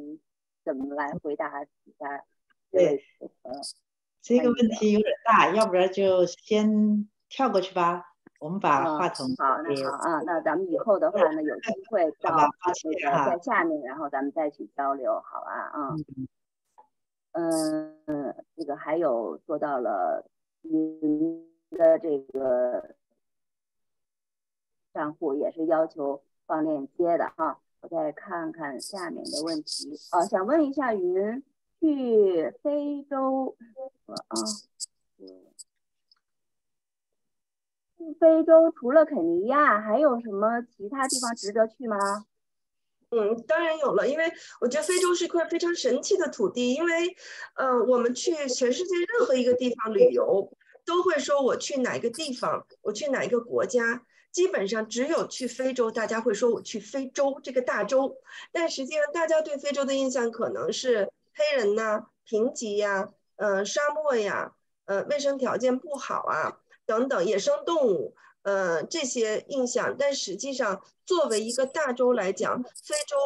怎么来回答一下。对，呃这个问题有点大，要不然就先跳过去吧。我们把话筒好，那好啊，那咱们以后的话呢，有机会 到那个在下面，然后咱们再去交流，好吧啊，嗯，嗯，这个还有说到了您的这个账户也是要求放链接的哈，我再看看下面的问题，哦，想问一下云去非洲啊。去非洲除了肯尼亚，还有什么其他地方值得去吗？嗯，当然有了，因为我觉得非洲是一块非常神奇的土地。因为，呃，我们去全世界任何一个地方旅游，都会说我去哪个地方，我去哪一个国家。基本上只有去非洲，大家会说我去非洲这个大洲。但实际上，大家对非洲的印象可能是黑人呐、贫瘠呀、呃、沙漠呀、呃、卫生条件不好啊。等等野生动物，呃，这些印象，但实际上，作为一个大洲来讲，非洲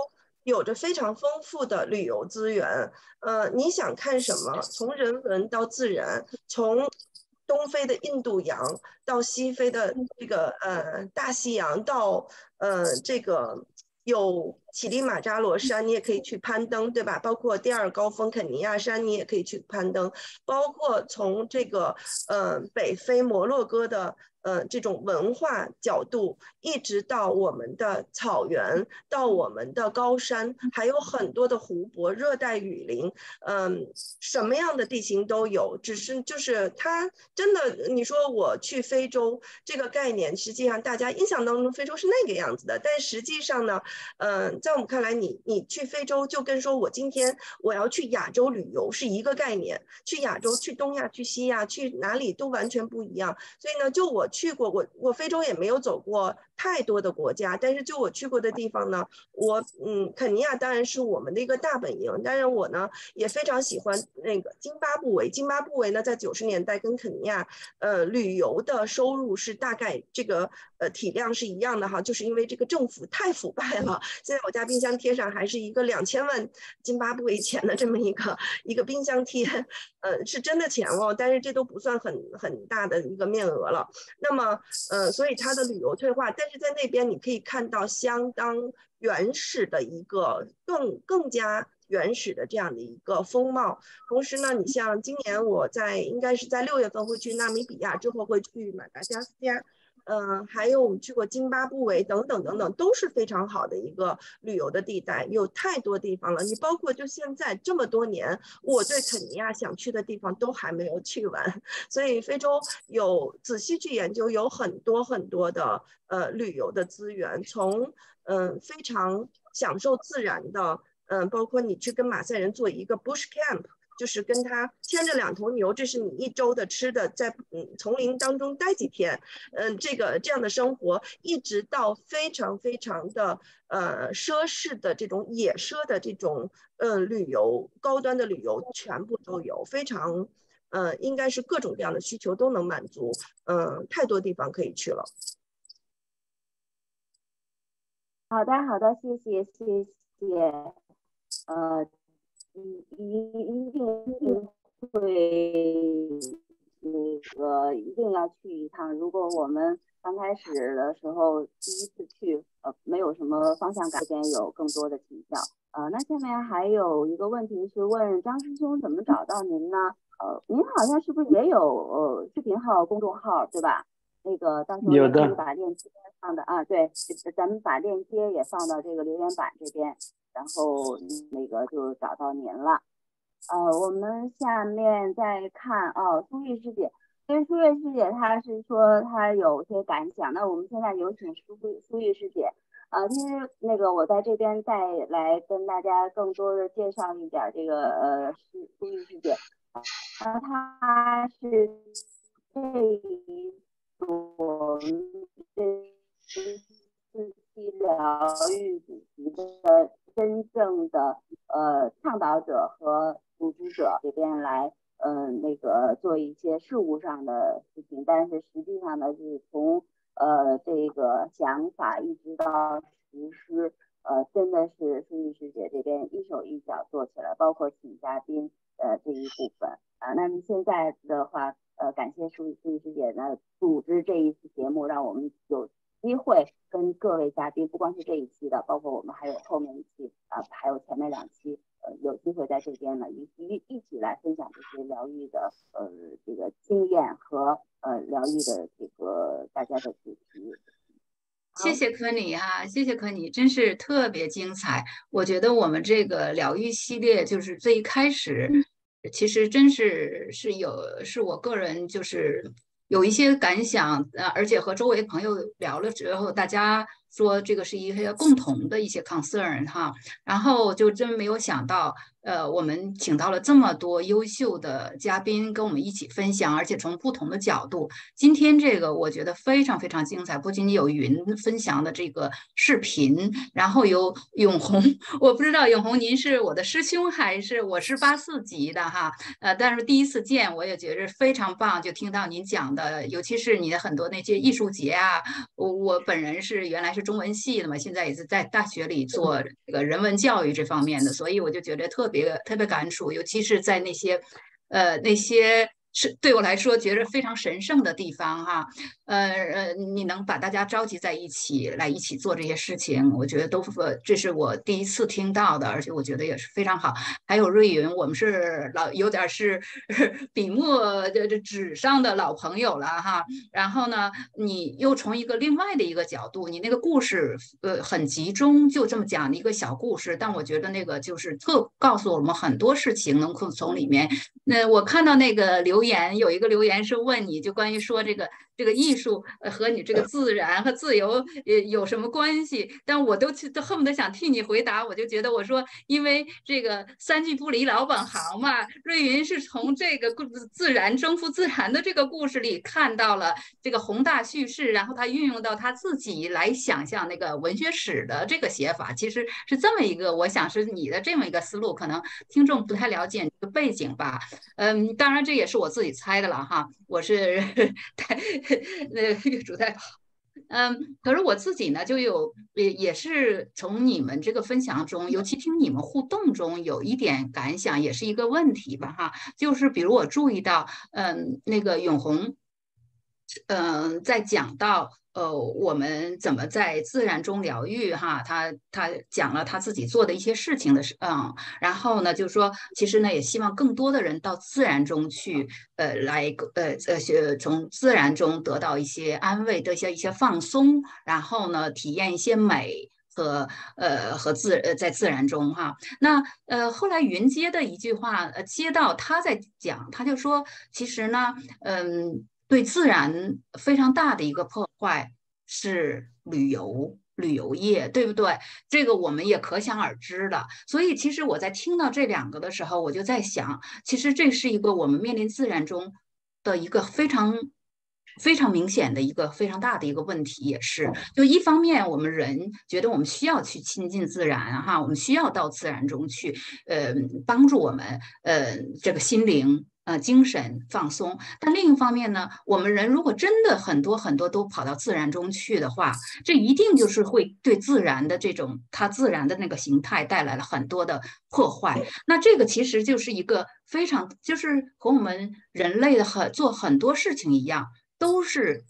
有着非常丰富的旅游资源。呃，你想看什么？从人文到自然，从东非的印度洋到西非的这个呃大西洋，到呃这个有乞力马扎罗山，你也可以去攀登，对吧？包括第二高峰肯尼亚山，你也可以去攀登。包括从这个呃北非摩洛哥的。呃，这种文化角度，一直到我们的草原，到我们的高山，还有很多的湖泊、热带雨林，嗯，什么样的地形都有。只是就是它真的，你说我去非洲这个概念，实际上大家印象当中非洲是那个样子的，但实际上呢，嗯，在我们看来，你你去非洲就跟说我今天我要去亚洲旅游是一个概念，去亚洲、去东亚、去西亚、去哪里都完全不一样。所以呢，就我。去过我我非洲也没有走过太多的国家，但是就我去过的地方呢，我嗯肯尼亚当然是我们的一个大本营，当然我呢也非常喜欢那个津巴布韦，津巴布韦呢在九十年代跟肯尼亚呃旅游的收入是大概这个体量是一样的哈，就是因为这个政府太腐败了，现在我家冰箱贴上还是一个两千万津巴布韦钱的这么一个一个冰箱贴，呃是真的钱哦，但是这都不算很很大的一个面额了。那么，呃，所以它的旅游退化，但是在那边你可以看到相当原始的一个更更加原始的这样的一个风貌。同时呢，你像今年我在应该是在六月份会去纳米比亚，之后会去马达加斯加。嗯，还有我们去过津巴布韦等等等等，都是非常好的一个旅游的地带，有太多地方了。你包括就现在这么多年，我对肯尼亚想去的地方都还没有去完。所以非洲有仔细去研究，有很多很多的呃旅游的资源，从嗯非常享受自然的，嗯，包括你去跟马赛人做一个 bush camp。就是跟他牵着两头牛，这是你一周的吃的，在嗯丛林当中待几天，嗯，这个这样的生活，一直到非常非常的呃奢侈的这种野奢的这种嗯旅游，高端的旅游全部都有，非常呃应该是各种各样的需求都能满足，嗯，太多地方可以去了。好的，好的，谢谢，谢谢，呃。一一一定一定会那个一定要去一趟。如果我们刚开始的时候第一次去，呃，没有什么方向感，这边有更多的请教。呃，那下面还有一个问题是问张师兄怎么找到您呢？呃，您好像是不是也有呃视频号、公众号，对吧？那个到时候可以把链接放的啊，对，咱们把链接也放到这个留言板这边。然后那个就找到您了，呃，我们下面再看哦，苏玉师姐，因为苏玉师姐她是说她有些感想，那我们现在有请苏苏玉师姐，呃，其实那个我在这边再来跟大家更多的介绍一点这个呃苏苏玉师姐，呃，她是这一所这疗愈主题的。真正的呃倡导者和组织者这边来，嗯，那个做一些事务上的事情，但是实际上呢，就是从呃这个想法一直到实施，呃，真的是舒玉师姐这边一手一脚做起来，包括请嘉宾呃这一部分啊。那么现在的话，呃，感谢舒舒玉师姐呢组织这一次节目，让我们有。机会跟各位嘉宾，不光是这一期的，包括我们还有后面一期啊，还有前面两期，呃，有机会在这边呢一一一起来分享这些疗愈的呃这个经验和呃疗愈的这个大家的主题。谢谢科尼哈，谢谢科尼，真是特别精彩。我觉得我们这个疗愈系列就是最一开始，其实真是是有是我个人就是。有一些感想，呃，而且和周围朋友聊了之后，大家。说这个是一些共同的一些 concern 哈，然后就真没有想到，呃，我们请到了这么多优秀的嘉宾跟我们一起分享，而且从不同的角度。今天这个我觉得非常非常精彩，不仅仅有云分享的这个视频，然后有永红，我不知道永红您是我的师兄还是我是八四级的哈，呃，但是第一次见我也觉得非常棒，就听到您讲的，尤其是你的很多那些艺术节啊，我我本人是原来是。中文系的嘛，现在也是在大学里做这个人文教育这方面的，所以我就觉得特别特别感触，尤其是在那些呃那些是对我来说觉得非常神圣的地方哈，呃呃，你能把大家召集在一起来一起做这些事情，我觉得都这是我第一次听到的，而且我觉得也是非常好。还有瑞云，我们是老有点是 笔墨这这纸上的老朋友了哈。然后呢，你又从一个另外的一个角度，你那个故事呃很集中，就这么讲的一个小故事，但我觉得那个就是特告诉我们很多事情，能够从里面。那我看到那个留。言有一个留言是问你就关于说这个。这个艺术呃和你这个 自然和自由呃有什么关系？但我都都恨不得想替你回答，我就觉得我说因为这个三句不离老本行嘛。瑞云是从这个故自然征服自然的这个故事里看到了这个宏大叙事，然后他运用到他自己来想象那个文学史的这个写法，其实是这么一个，我想是你的这么一个思路，可能听众不太了解你的背景吧。嗯，当然这也是我自己猜的了哈，我是太。那个主在跑，嗯，可是我自己呢，就有也也是从你们这个分享中，尤其听你们互动中，有一点感想，也是一个问题吧，哈，就是比如我注意到，嗯，那个永红，嗯，在讲到。呃，我们怎么在自然中疗愈？哈，他他讲了他自己做的一些事情的事，嗯，然后呢，就是说，其实呢，也希望更多的人到自然中去，呃，来，呃呃学，从自然中得到一些安慰，得些一些放松，然后呢，体验一些美和呃和自呃在自然中哈。那呃后来云接的一句话，呃接到他在讲，他就说，其实呢，嗯。对自然非常大的一个破坏是旅游旅游业，对不对？这个我们也可想而知的。所以，其实我在听到这两个的时候，我就在想，其实这是一个我们面临自然中的一个非常非常明显的一个非常大的一个问题，也是。就一方面，我们人觉得我们需要去亲近自然，哈，我们需要到自然中去，呃，帮助我们，呃，这个心灵。呃，精神放松，但另一方面呢，我们人如果真的很多很多都跑到自然中去的话，这一定就是会对自然的这种它自然的那个形态带来了很多的破坏。那这个其实就是一个非常，就是和我们人类的很做很多事情一样，都是。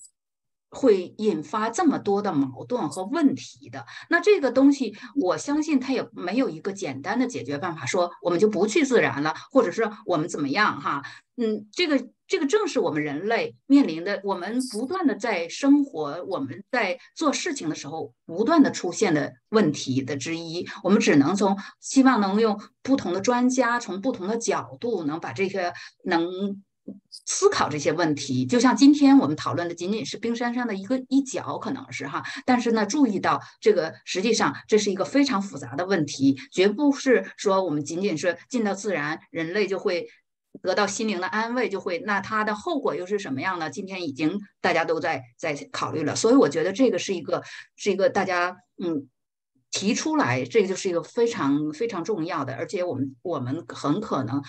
会引发这么多的矛盾和问题的，那这个东西，我相信它也没有一个简单的解决办法，说我们就不去自然了，或者是我们怎么样哈？嗯，这个这个正是我们人类面临的，我们不断的在生活，我们在做事情的时候不断的出现的问题的之一。我们只能从希望能用不同的专家，从不同的角度，能把这些能。思考这些问题，就像今天我们讨论的仅仅是冰山上的一个一角，可能是哈。但是呢，注意到这个实际上这是一个非常复杂的问题，绝不是说我们仅仅是进到自然，人类就会得到心灵的安慰，就会那它的后果又是什么样呢？今天已经大家都在在考虑了，所以我觉得这个是一个是一个大家嗯。提出来，这个就是一个非常非常重要的，而且我们我们很可能，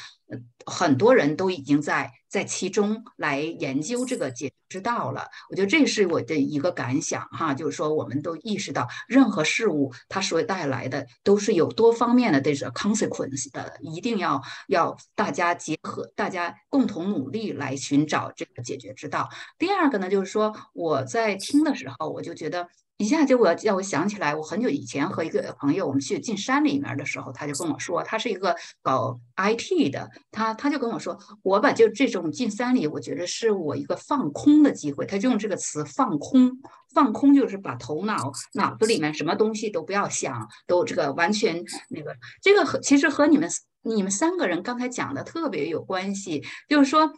很多人都已经在在其中来研究这个解之道了。我觉得这是我的一个感想哈，就是说我们都意识到，任何事物它所带来的都是有多方面的这个 consequence 的，一定要要大家结合，大家共同努力来寻找这个解决之道。第二个呢，就是说我在听的时候，我就觉得。一下就我让我想起来，我很久以前和一个朋友，我们去进山里面的时候，他就跟我说，他是一个搞 IT 的，他他就跟我说，我把就这种进山里，我觉得是我一个放空的机会。他就用这个词放空，放空就是把头脑脑子里面什么东西都不要想，都这个完全那个，这个和其实和你们你们三个人刚才讲的特别有关系，就是说，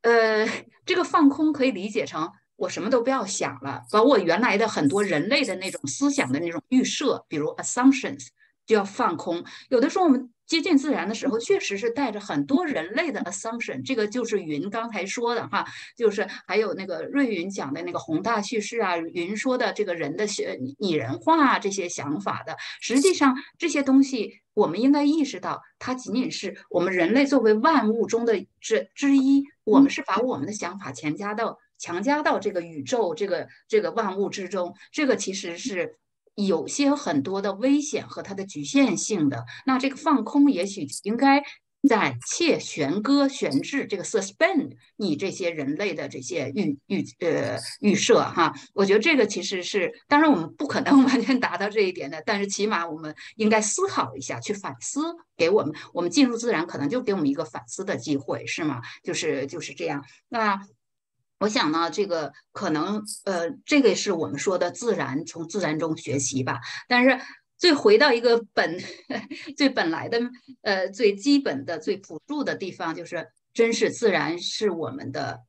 呃，这个放空可以理解成。我什么都不要想了，把我原来的很多人类的那种思想的那种预设，比如 assumptions，就要放空。有的时候我们接近自然的时候，确实是带着很多人类的 assumption。这个就是云刚才说的哈，就是还有那个瑞云讲的那个宏大叙事啊，云说的这个人的学拟人化这些想法的。实际上这些东西，我们应该意识到，它仅仅是我们人类作为万物中的之之一，我们是把我们的想法强加到。强加到这个宇宙、这个这个万物之中，这个其实是有些很多的危险和它的局限性的。那这个放空，也许应该在切悬搁悬置这个 suspend 你这些人类的这些预预呃预设哈，我觉得这个其实是，当然我们不可能 完全达到这一点的，但是起码我们应该思考一下，去反思，给我们我们进入自然可能就给我们一个反思的机会，是吗？就是就是这样。那我想呢，这个可能呃，这个是我们说的自然，从自然中学习吧，但是。最回到一个本 最本来的呃最基本的最朴素的地方，就是真是自然是我们的，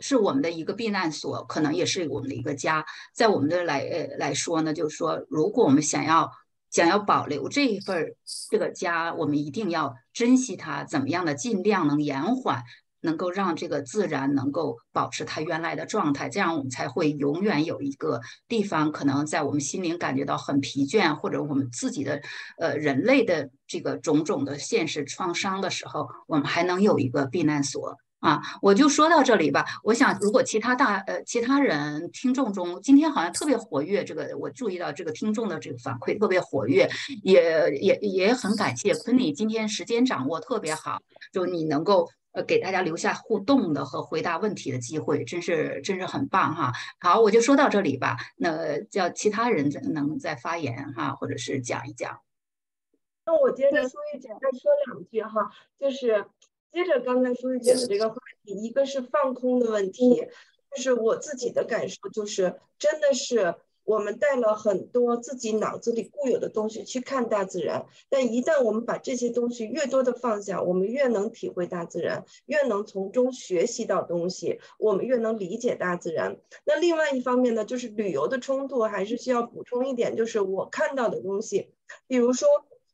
是我们的一个避难所，可能也是我们的一个家。在我们的来呃来说呢，就是说，如果我们想要想要保留这一份这个家，我们一定要珍惜它，怎么样的尽量能延缓。能够让这个自然能够保持它原来的状态，这样我们才会永远有一个地方，可能在我们心灵感觉到很疲倦，或者我们自己的呃人类的这个种种的现实创伤的时候，我们还能有一个避难所啊！我就说到这里吧。我想，如果其他大呃其他人听众中，今天好像特别活跃，这个我注意到这个听众的这个反馈特别活跃，也也也很感谢昆尼今天时间掌握特别好，就你能够。呃，给大家留下互动的和回答问题的机会，真是真是很棒哈。好，我就说到这里吧。那叫其他人能再发言哈，或者是讲一讲。那我接着苏玉姐再说两句哈，就是接着刚才苏玉姐的这个话题，一个是放空的问题，就是我自己的感受就是，真的是。我们带了很多自己脑子里固有的东西去看大自然，但一旦我们把这些东西越多的放下，我们越能体会大自然，越能从中学习到东西，我们越能理解大自然。那另外一方面呢，就是旅游的冲突还是需要补充一点，就是我看到的东西，比如说，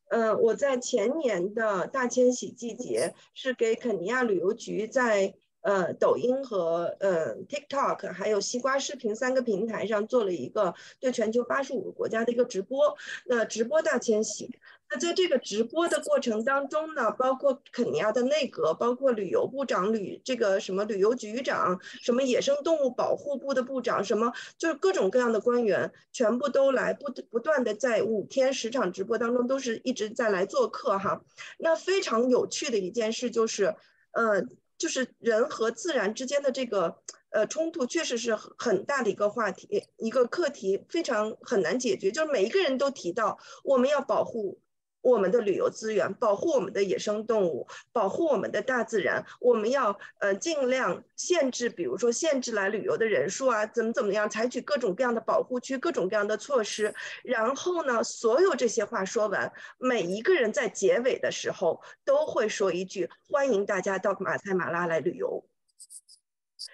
嗯，我在前年的大迁徙季节是给肯尼亚旅游局在。呃，抖音和呃 TikTok 还有西瓜视频三个平台上做了一个对全球八十五个国家的一个直播。那直播大迁徙，那在这个直播的过程当中呢，包括肯尼亚的内阁，包括旅游部长、旅这个什么旅游局长、什么野生动物保护部的部长，什么就是各种各样的官员，全部都来不不断的在五天十场直播当中都是一直在来做客哈。那非常有趣的一件事就是，呃。就是人和自然之间的这个呃冲突，确实是很大的一个话题，一个课题，非常很难解决。就是每一个人都提到，我们要保护。我们的旅游资源，保护我们的野生动物，保护我们的大自然。我们要呃尽量限制，比如说限制来旅游的人数啊，怎么怎么样，采取各种各样的保护区，各种各样的措施。然后呢，所有这些话说完，每一个人在结尾的时候都会说一句：欢迎大家到马赛马拉来旅游。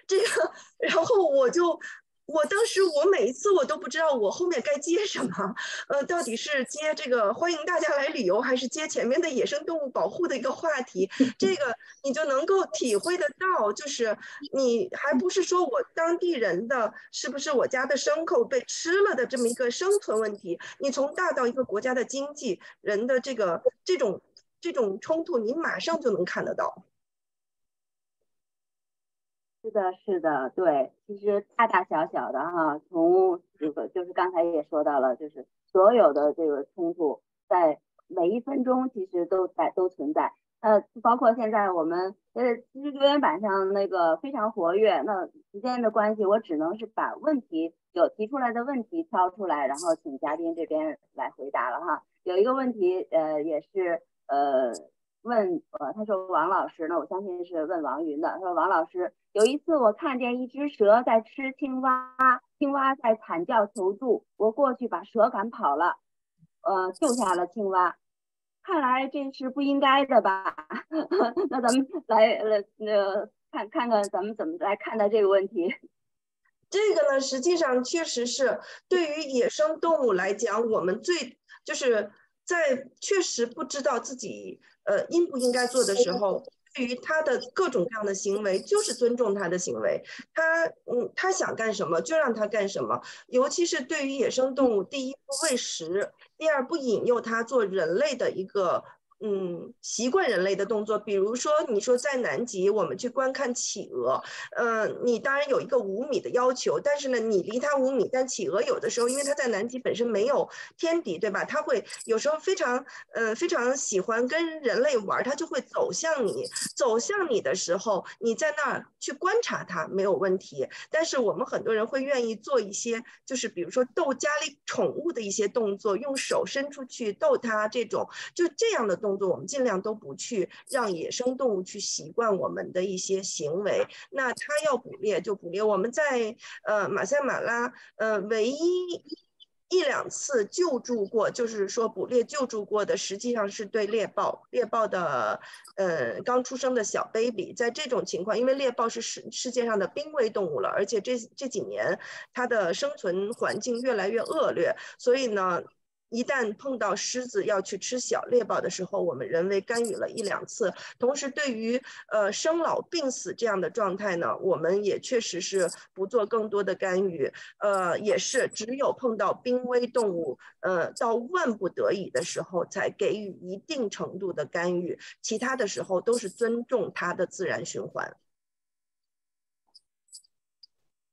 这个，然后我就。我当时，我每一次我都不知道我后面该接什么，呃，到底是接这个欢迎大家来旅游，还是接前面的野生动物保护的一个话题？这个你就能够体会得到，就是你还不是说我当地人的是不是我家的牲口被吃了的这么一个生存问题，你从大到一个国家的经济人的这个这种这种冲突，你马上就能看得到。是的，是的，对，其实大大小小的哈，从这个就是刚才也说到了，就是所有的这个冲突，在每一分钟其实都在都存在。呃，包括现在我们呃，其实留言板上那个非常活跃。那时间的关系，我只能是把问题有提出来的问题挑出来，然后请嘉宾这边来回答了哈。有一个问题，呃，也是呃。问呃，他说王老师，那我相信是问王云的。他说王老师，有一次我看见一只蛇在吃青蛙，青蛙在惨叫求助，我过去把蛇赶跑了，呃，救下了青蛙。看来这是不应该的吧？那咱们来呃呃看看看咱们怎么来看待这个问题。这个呢，实际上确实是对于野生动物来讲，我们最就是在确实不知道自己。呃，应不应该做的时候，对于他的各种各样的行为，就是尊重他的行为。他，嗯，他想干什么就让他干什么。尤其是对于野生动物，第一不喂食，第二不引诱他做人类的一个嗯，习惯人类的动作，比如说，你说在南极，我们去观看企鹅，嗯，你当然有一个五米的要求，但是呢，你离它五米，但企鹅有的时候，因为它在南极本身没有天敌，对吧？它会有时候非常，呃，非常喜欢跟人类玩，它就会走向你，走向你的时候，你在那儿去观察它没有问题。但是我们很多人会愿意做一些，就是比如说逗家里宠物的一些动作，用手伸出去逗它，这种就这样的动。动作我们尽量都不去让野生动物去习惯我们的一些行为。那它要捕猎就捕猎。我们在呃马赛马拉呃唯一一两次救助过，就是说捕猎救助过的，实际上是对猎豹。猎豹的呃刚出生的小 baby，在这种情况，因为猎豹是世世界上的濒危动物了，而且这这几年它的生存环境越来越恶劣，所以呢。一旦碰到狮子要去吃小猎豹的时候，我们人为干预了一两次。同时，对于呃生老病死这样的状态呢，我们也确实是不做更多的干预。呃，也是只有碰到濒危动物，呃，到万不得已的时候才给予一定程度的干预，其他的时候都是尊重它的自然循环。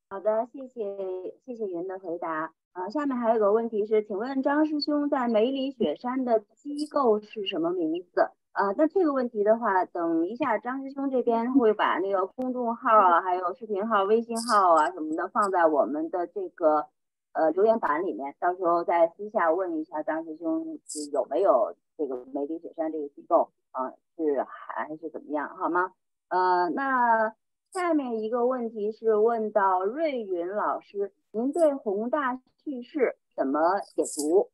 好的，谢谢谢谢云的回答。啊，下面还有个问题是，请问张师兄在梅里雪山的机构是什么名字？啊，那这个问题的话，等一下张师兄这边会把那个公众号啊，还有视频号、微信号啊什么的放在我们的这个呃留言板里面，到时候再私下问一下张师兄有没有这个梅里雪山这个机构啊，是还是怎么样，好吗？呃，那下面一个问题是问到瑞云老师，您对宏大。叙事怎么解读？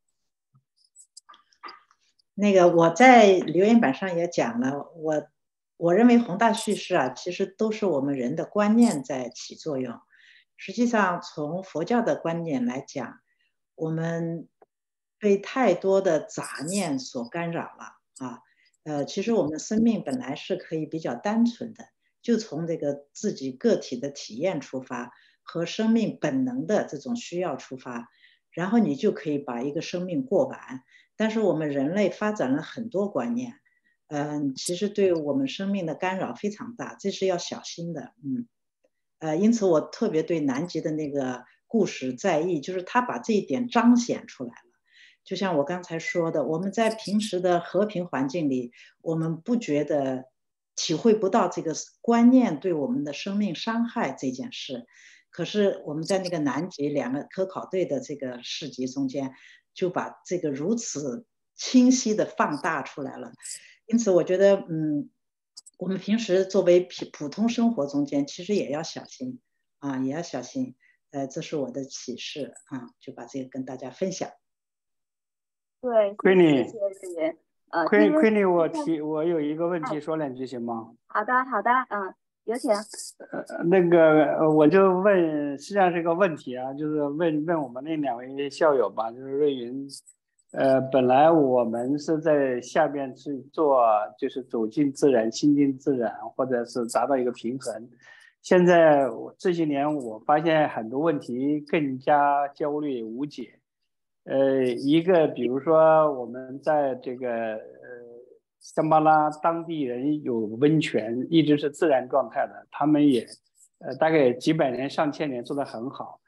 那个我在留言板上也讲了，我我认为宏大叙事啊，其实都是我们人的观念在起作用。实际上，从佛教的观念来讲，我们被太多的杂念所干扰了啊。呃，其实我们的生命本来是可以比较单纯的，就从这个自己个体的体验出发。和生命本能的这种需要出发，然后你就可以把一个生命过完。但是我们人类发展了很多观念，嗯，其实对我们生命的干扰非常大，这是要小心的。嗯，呃，因此我特别对南极的那个故事在意，就是他把这一点彰显出来了。就像我刚才说的，我们在平时的和平环境里，我们不觉得体会不到这个观念对我们的生命伤害这件事。可是我们在那个南极两个科考队的这个市集中间，就把这个如此清晰的放大出来了。因此，我觉得，嗯，我们平时作为普普通生活中间，其实也要小心啊，也要小心。呃，这是我的启示啊，就把这个跟大家分享。对，亏你，谢谢呃，亏亏你，我提，我有一个问题，说两句行吗？好的，好的，嗯。有请。呃，那个，我就问，实际上是一个问题啊，就是问问我们那两位校友吧，就是瑞云，呃，本来我们是在下边去做，就是走进自然、亲近自然，或者是达到一个平衡。现在我这些年，我发现很多问题更加焦虑无解。呃，一个比如说我们在这个。香巴拉当地人有温泉，一直是自然状态的。他们也，呃，大概几百年、上千年做得很好。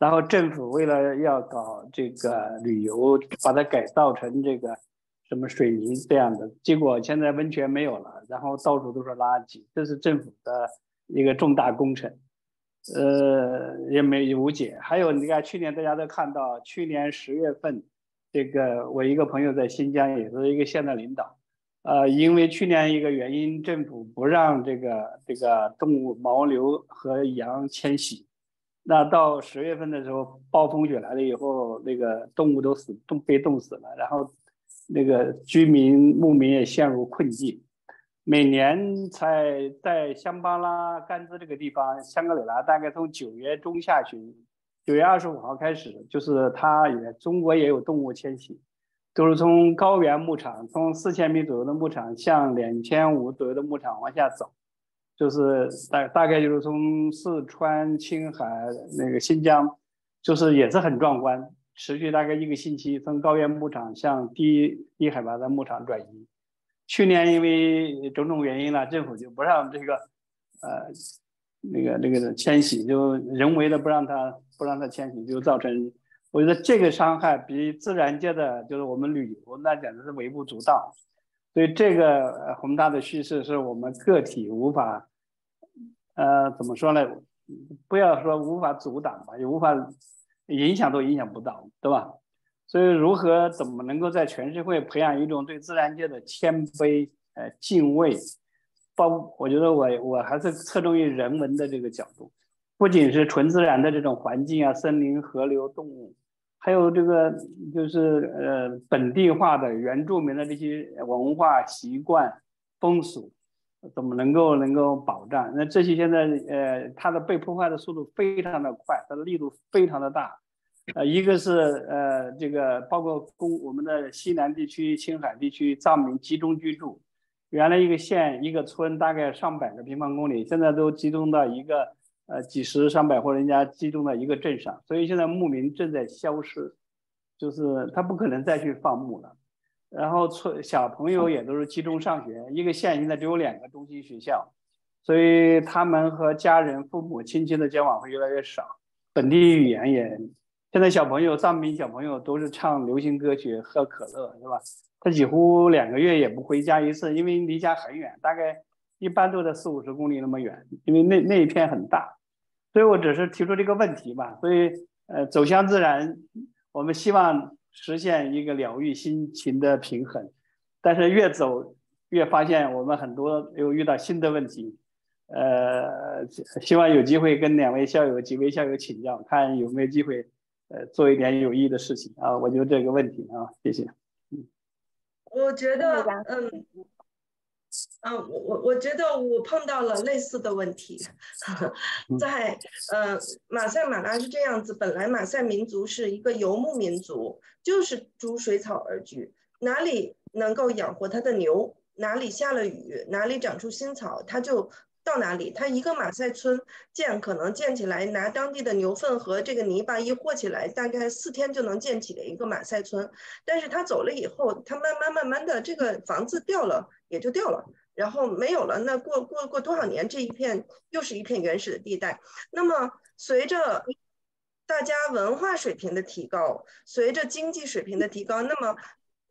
然后政府为了要搞这个旅游，把它改造成这个什么水泥这样的，结果现在温泉没有了，然后到处都是垃圾。这是政府的一个重大工程，呃，也没无解。还有，你看去年大家都看到，去年十月份，这个我一个朋友在新疆，也是一个县的领导。呃，因为去年一个原因，政府不让这个这个动物牦牛和羊迁徙，那到十月份的时候，暴风雪来了以后，那个动物都死冻被冻死了，然后那个居民牧民也陷入困境。每年在在香巴拉甘孜这个地方，香格里拉大概从九月中下旬，九月二十五号开始，就是它也中国也有动物迁徙。都是从高原牧场，从四千米左右的牧场向两千五左右的牧场往下走，就是大大概就是从四川、青海那个新疆，就是也是很壮观，持续大概一个星期，从高原牧场向低低海拔的牧场转移。去年因为种种原因呢，政府就不让这个呃那个那个迁徙，就人为的不让它不让它迁徙，就造成我觉得这个伤害比自然界的就是我们旅游那简直是微不足道。所以这个宏大的叙事是我们个体无法，呃，怎么说呢？不要说无法阻挡吧，也无法影响都影响不到，对吧？所以如何怎么能够在全社会培养一种对自然界的谦卑、呃敬畏？包我觉得我我还是侧重于人文的这个角度，不仅是纯自然的这种环境啊，森林、河流、动物。还有这个就是呃本地化的原住民的这些文化习惯风俗，怎么能够能够保障？那这些现在呃它的被破坏的速度非常的快，它的力度非常的大。呃，一个是呃这个包括公我们的西南地区、青海地区藏民集中居住，原来一个县一个村大概上百个平方公里，现在都集中到一个。呃，几十上百户人家集中在一个镇上，所以现在牧民正在消失，就是他不可能再去放牧了。然后村小朋友也都是集中上学，一个县现在只有两个中心学校，所以他们和家人、父母亲戚的交往会越来越少。本地语言也，现在小朋友藏民小朋友都是唱流行歌曲、喝可乐，是吧？他几乎两个月也不回家一次，因为离家很远，大概一般都在四五十公里那么远，因为那那一片很大。所以我只是提出这个问题吧。所以，呃，走向自然，我们希望实现一个疗愈心情的平衡。但是越走越发现，我们很多又遇到新的问题。呃，希望有机会跟两位校友、几位校友请教，看有没有机会，呃，做一点有意义的事情啊。我就这个问题啊，谢谢。嗯，我觉得，嗯。嗯，我我我觉得我碰到了类似的问题，在呃马赛马拉是这样子，本来马赛民族是一个游牧民族，就是逐水草而居，哪里能够养活他的牛，哪里下了雨，哪里长出新草，他就到哪里。他一个马赛村建可能建起来，拿当地的牛粪和这个泥巴一和起来，大概四天就能建起的一个马赛村。但是他走了以后，他慢慢慢慢的这个房子掉了。也就掉了，然后没有了。那过过过多少年，这一片又是一片原始的地带。那么随着大家文化水平的提高，随着经济水平的提高，那么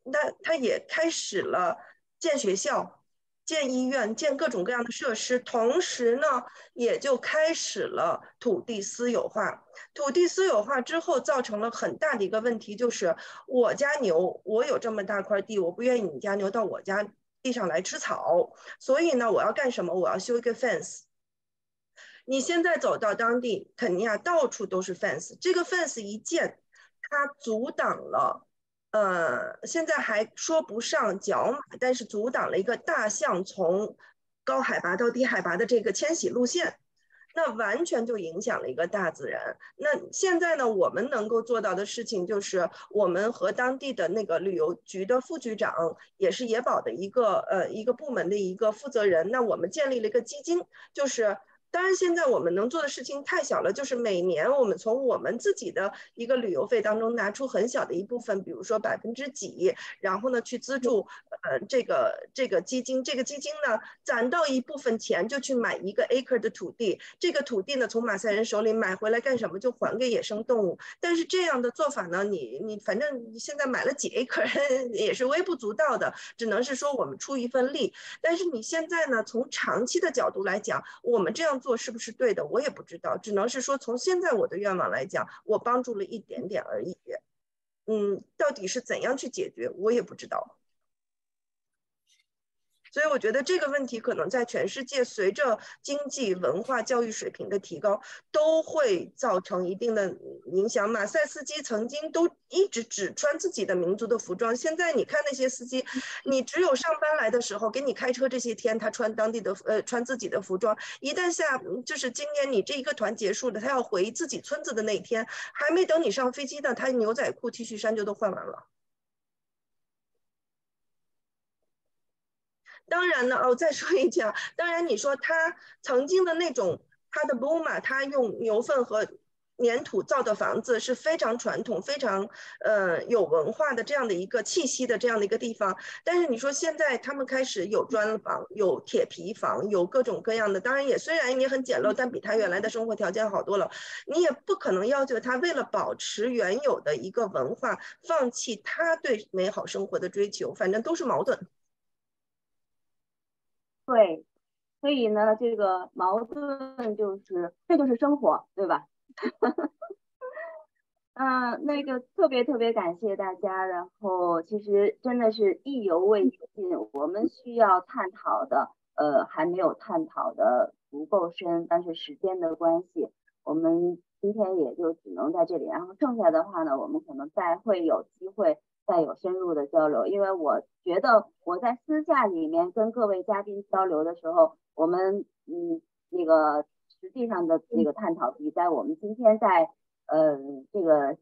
那他也开始了建学校、建医院、建各种各样的设施，同时呢，也就开始了土地私有化。土地私有化之后，造成了很大的一个问题，就是我家牛，我有这么大块地，我不愿意你家牛到我家。地上来吃草，所以呢，我要干什么？我要修一个 fence。你现在走到当地肯尼亚，到处都是 fence。这个 fence 一建，它阻挡了，呃，现在还说不上角马，但是阻挡了一个大象从高海拔到低海拔的这个迁徙路线。那完全就影响了一个大自然。那现在呢，我们能够做到的事情就是，我们和当地的那个旅游局的副局长，也是野保的一个呃一个部门的一个负责人，那我们建立了一个基金，就是。当然，现在我们能做的事情太小了，就是每年我们从我们自己的一个旅游费当中拿出很小的一部分，比如说百分之几，然后呢去资助呃这个这个基金，这个基金呢攒到一部分钱就去买一个 acre 的土地，这个土地呢从马赛人手里买回来干什么？就还给野生动物。但是这样的做法呢，你你反正你现在买了几 acre 也是微不足道的，只能是说我们出一份力。但是你现在呢，从长期的角度来讲，我们这样。做是不是对的，我也不知道，只能是说从现在我的愿望来讲，我帮助了一点点而已。嗯，到底是怎样去解决，我也不知道。所以我觉得这个问题可能在全世界，随着经济、文化、教育水平的提高，都会造成一定的影响。马赛司机曾经都一直只穿自己的民族的服装，现在你看那些司机，你只有上班来的时候给你开车这些天，他穿当地的呃穿自己的服装。一旦下就是今年你这一个团结束了，他要回自己村子的那一天，还没等你上飞机呢，他牛仔裤、T 恤衫就都换完了。当然呢，哦，再说一句啊，当然你说他曾经的那种他的 b o o m 他用牛粪和粘土造的房子是非常传统、非常呃有文化的这样的一个气息的这样的一个地方。但是你说现在他们开始有砖房、有铁皮房、有各种各样的，当然也虽然也很简陋，但比他原来的生活条件好多了。你也不可能要求他为了保持原有的一个文化，放弃他对美好生活的追求，反正都是矛盾。对，所以呢，这个矛盾就是，这就是生活，对吧？嗯，那个特别特别感谢大家，然后其实真的是意犹未尽，我们需要探讨的，呃，还没有探讨的足够深，但是时间的关系，我们今天也就只能在这里，然后剩下的话呢，我们可能再会有机会再有深入的交流，因为我觉得我在私下里面跟各位嘉宾交流的时候，我们嗯那个。实际上的那个探讨比在我们今天在呃这个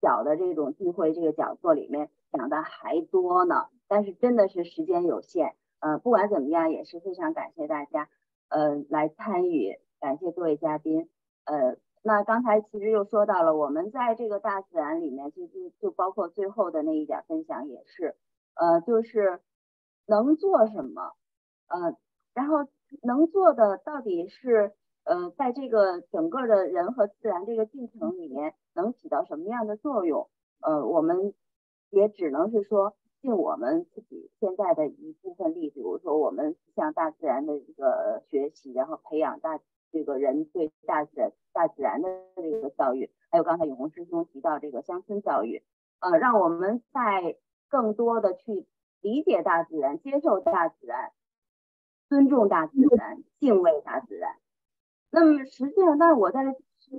小的这种聚会这个讲座里面讲的还多呢，但是真的是时间有限，呃，不管怎么样也是非常感谢大家呃来参与，感谢各位嘉宾，呃，那刚才其实又说到了我们在这个大自然里面，就就就包括最后的那一点分享也是，呃，就是能做什么，呃，然后能做的到底是。呃，在这个整个的人和自然这个进程里面，能起到什么样的作用？呃，我们也只能是说尽我们自己现在的一部分力，比如说我们向大自然的一个学习，然后培养大这个人对大自然大自然的这个教育，还有刚才永红师兄提到这个乡村教育，呃，让我们在更多的去理解大自然、接受大自然、尊重大自然、敬畏大自然。那么实际上，但是我在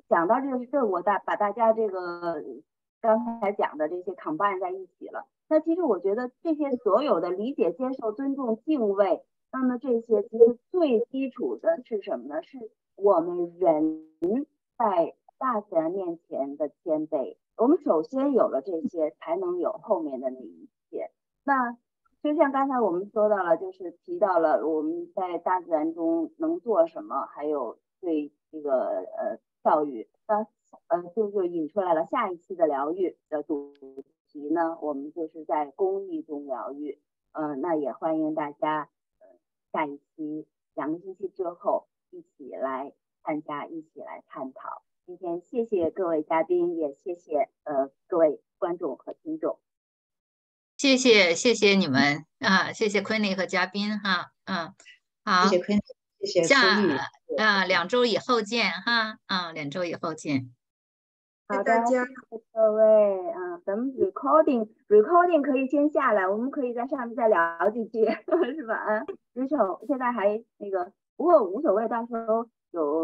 讲到这个事，我大把大家这个刚才讲的这些 combine 在一起了。那其实我觉得这些所有的理解、接受、尊重、敬畏，那么这些其实最基础的是什么呢？是我们人在大自然面前的谦卑。我们首先有了这些，才能有后面的那一切。那就像刚才我们说到了，就是提到了我们在大自然中能做什么，还有。对这个呃教育，那呃就就引出来了下一期的疗愈的主题呢，我们就是在公益中疗愈，嗯，那也欢迎大家呃下一期两个星期之后一起来参加，一起来探讨。今天谢谢各位嘉宾，也谢谢呃各位观众和听众，谢谢谢谢你们啊，谢谢昆凌和嘉宾哈，嗯，好，谢谢昆凌，谢谢下啊，两周以后见哈，啊，两周以后见。好的，谢谢各位啊，咱们 recording recording 可以先下来，我们可以在上面再聊几句，是吧？啊，举手，现在还那个，不过无所谓，到时候有。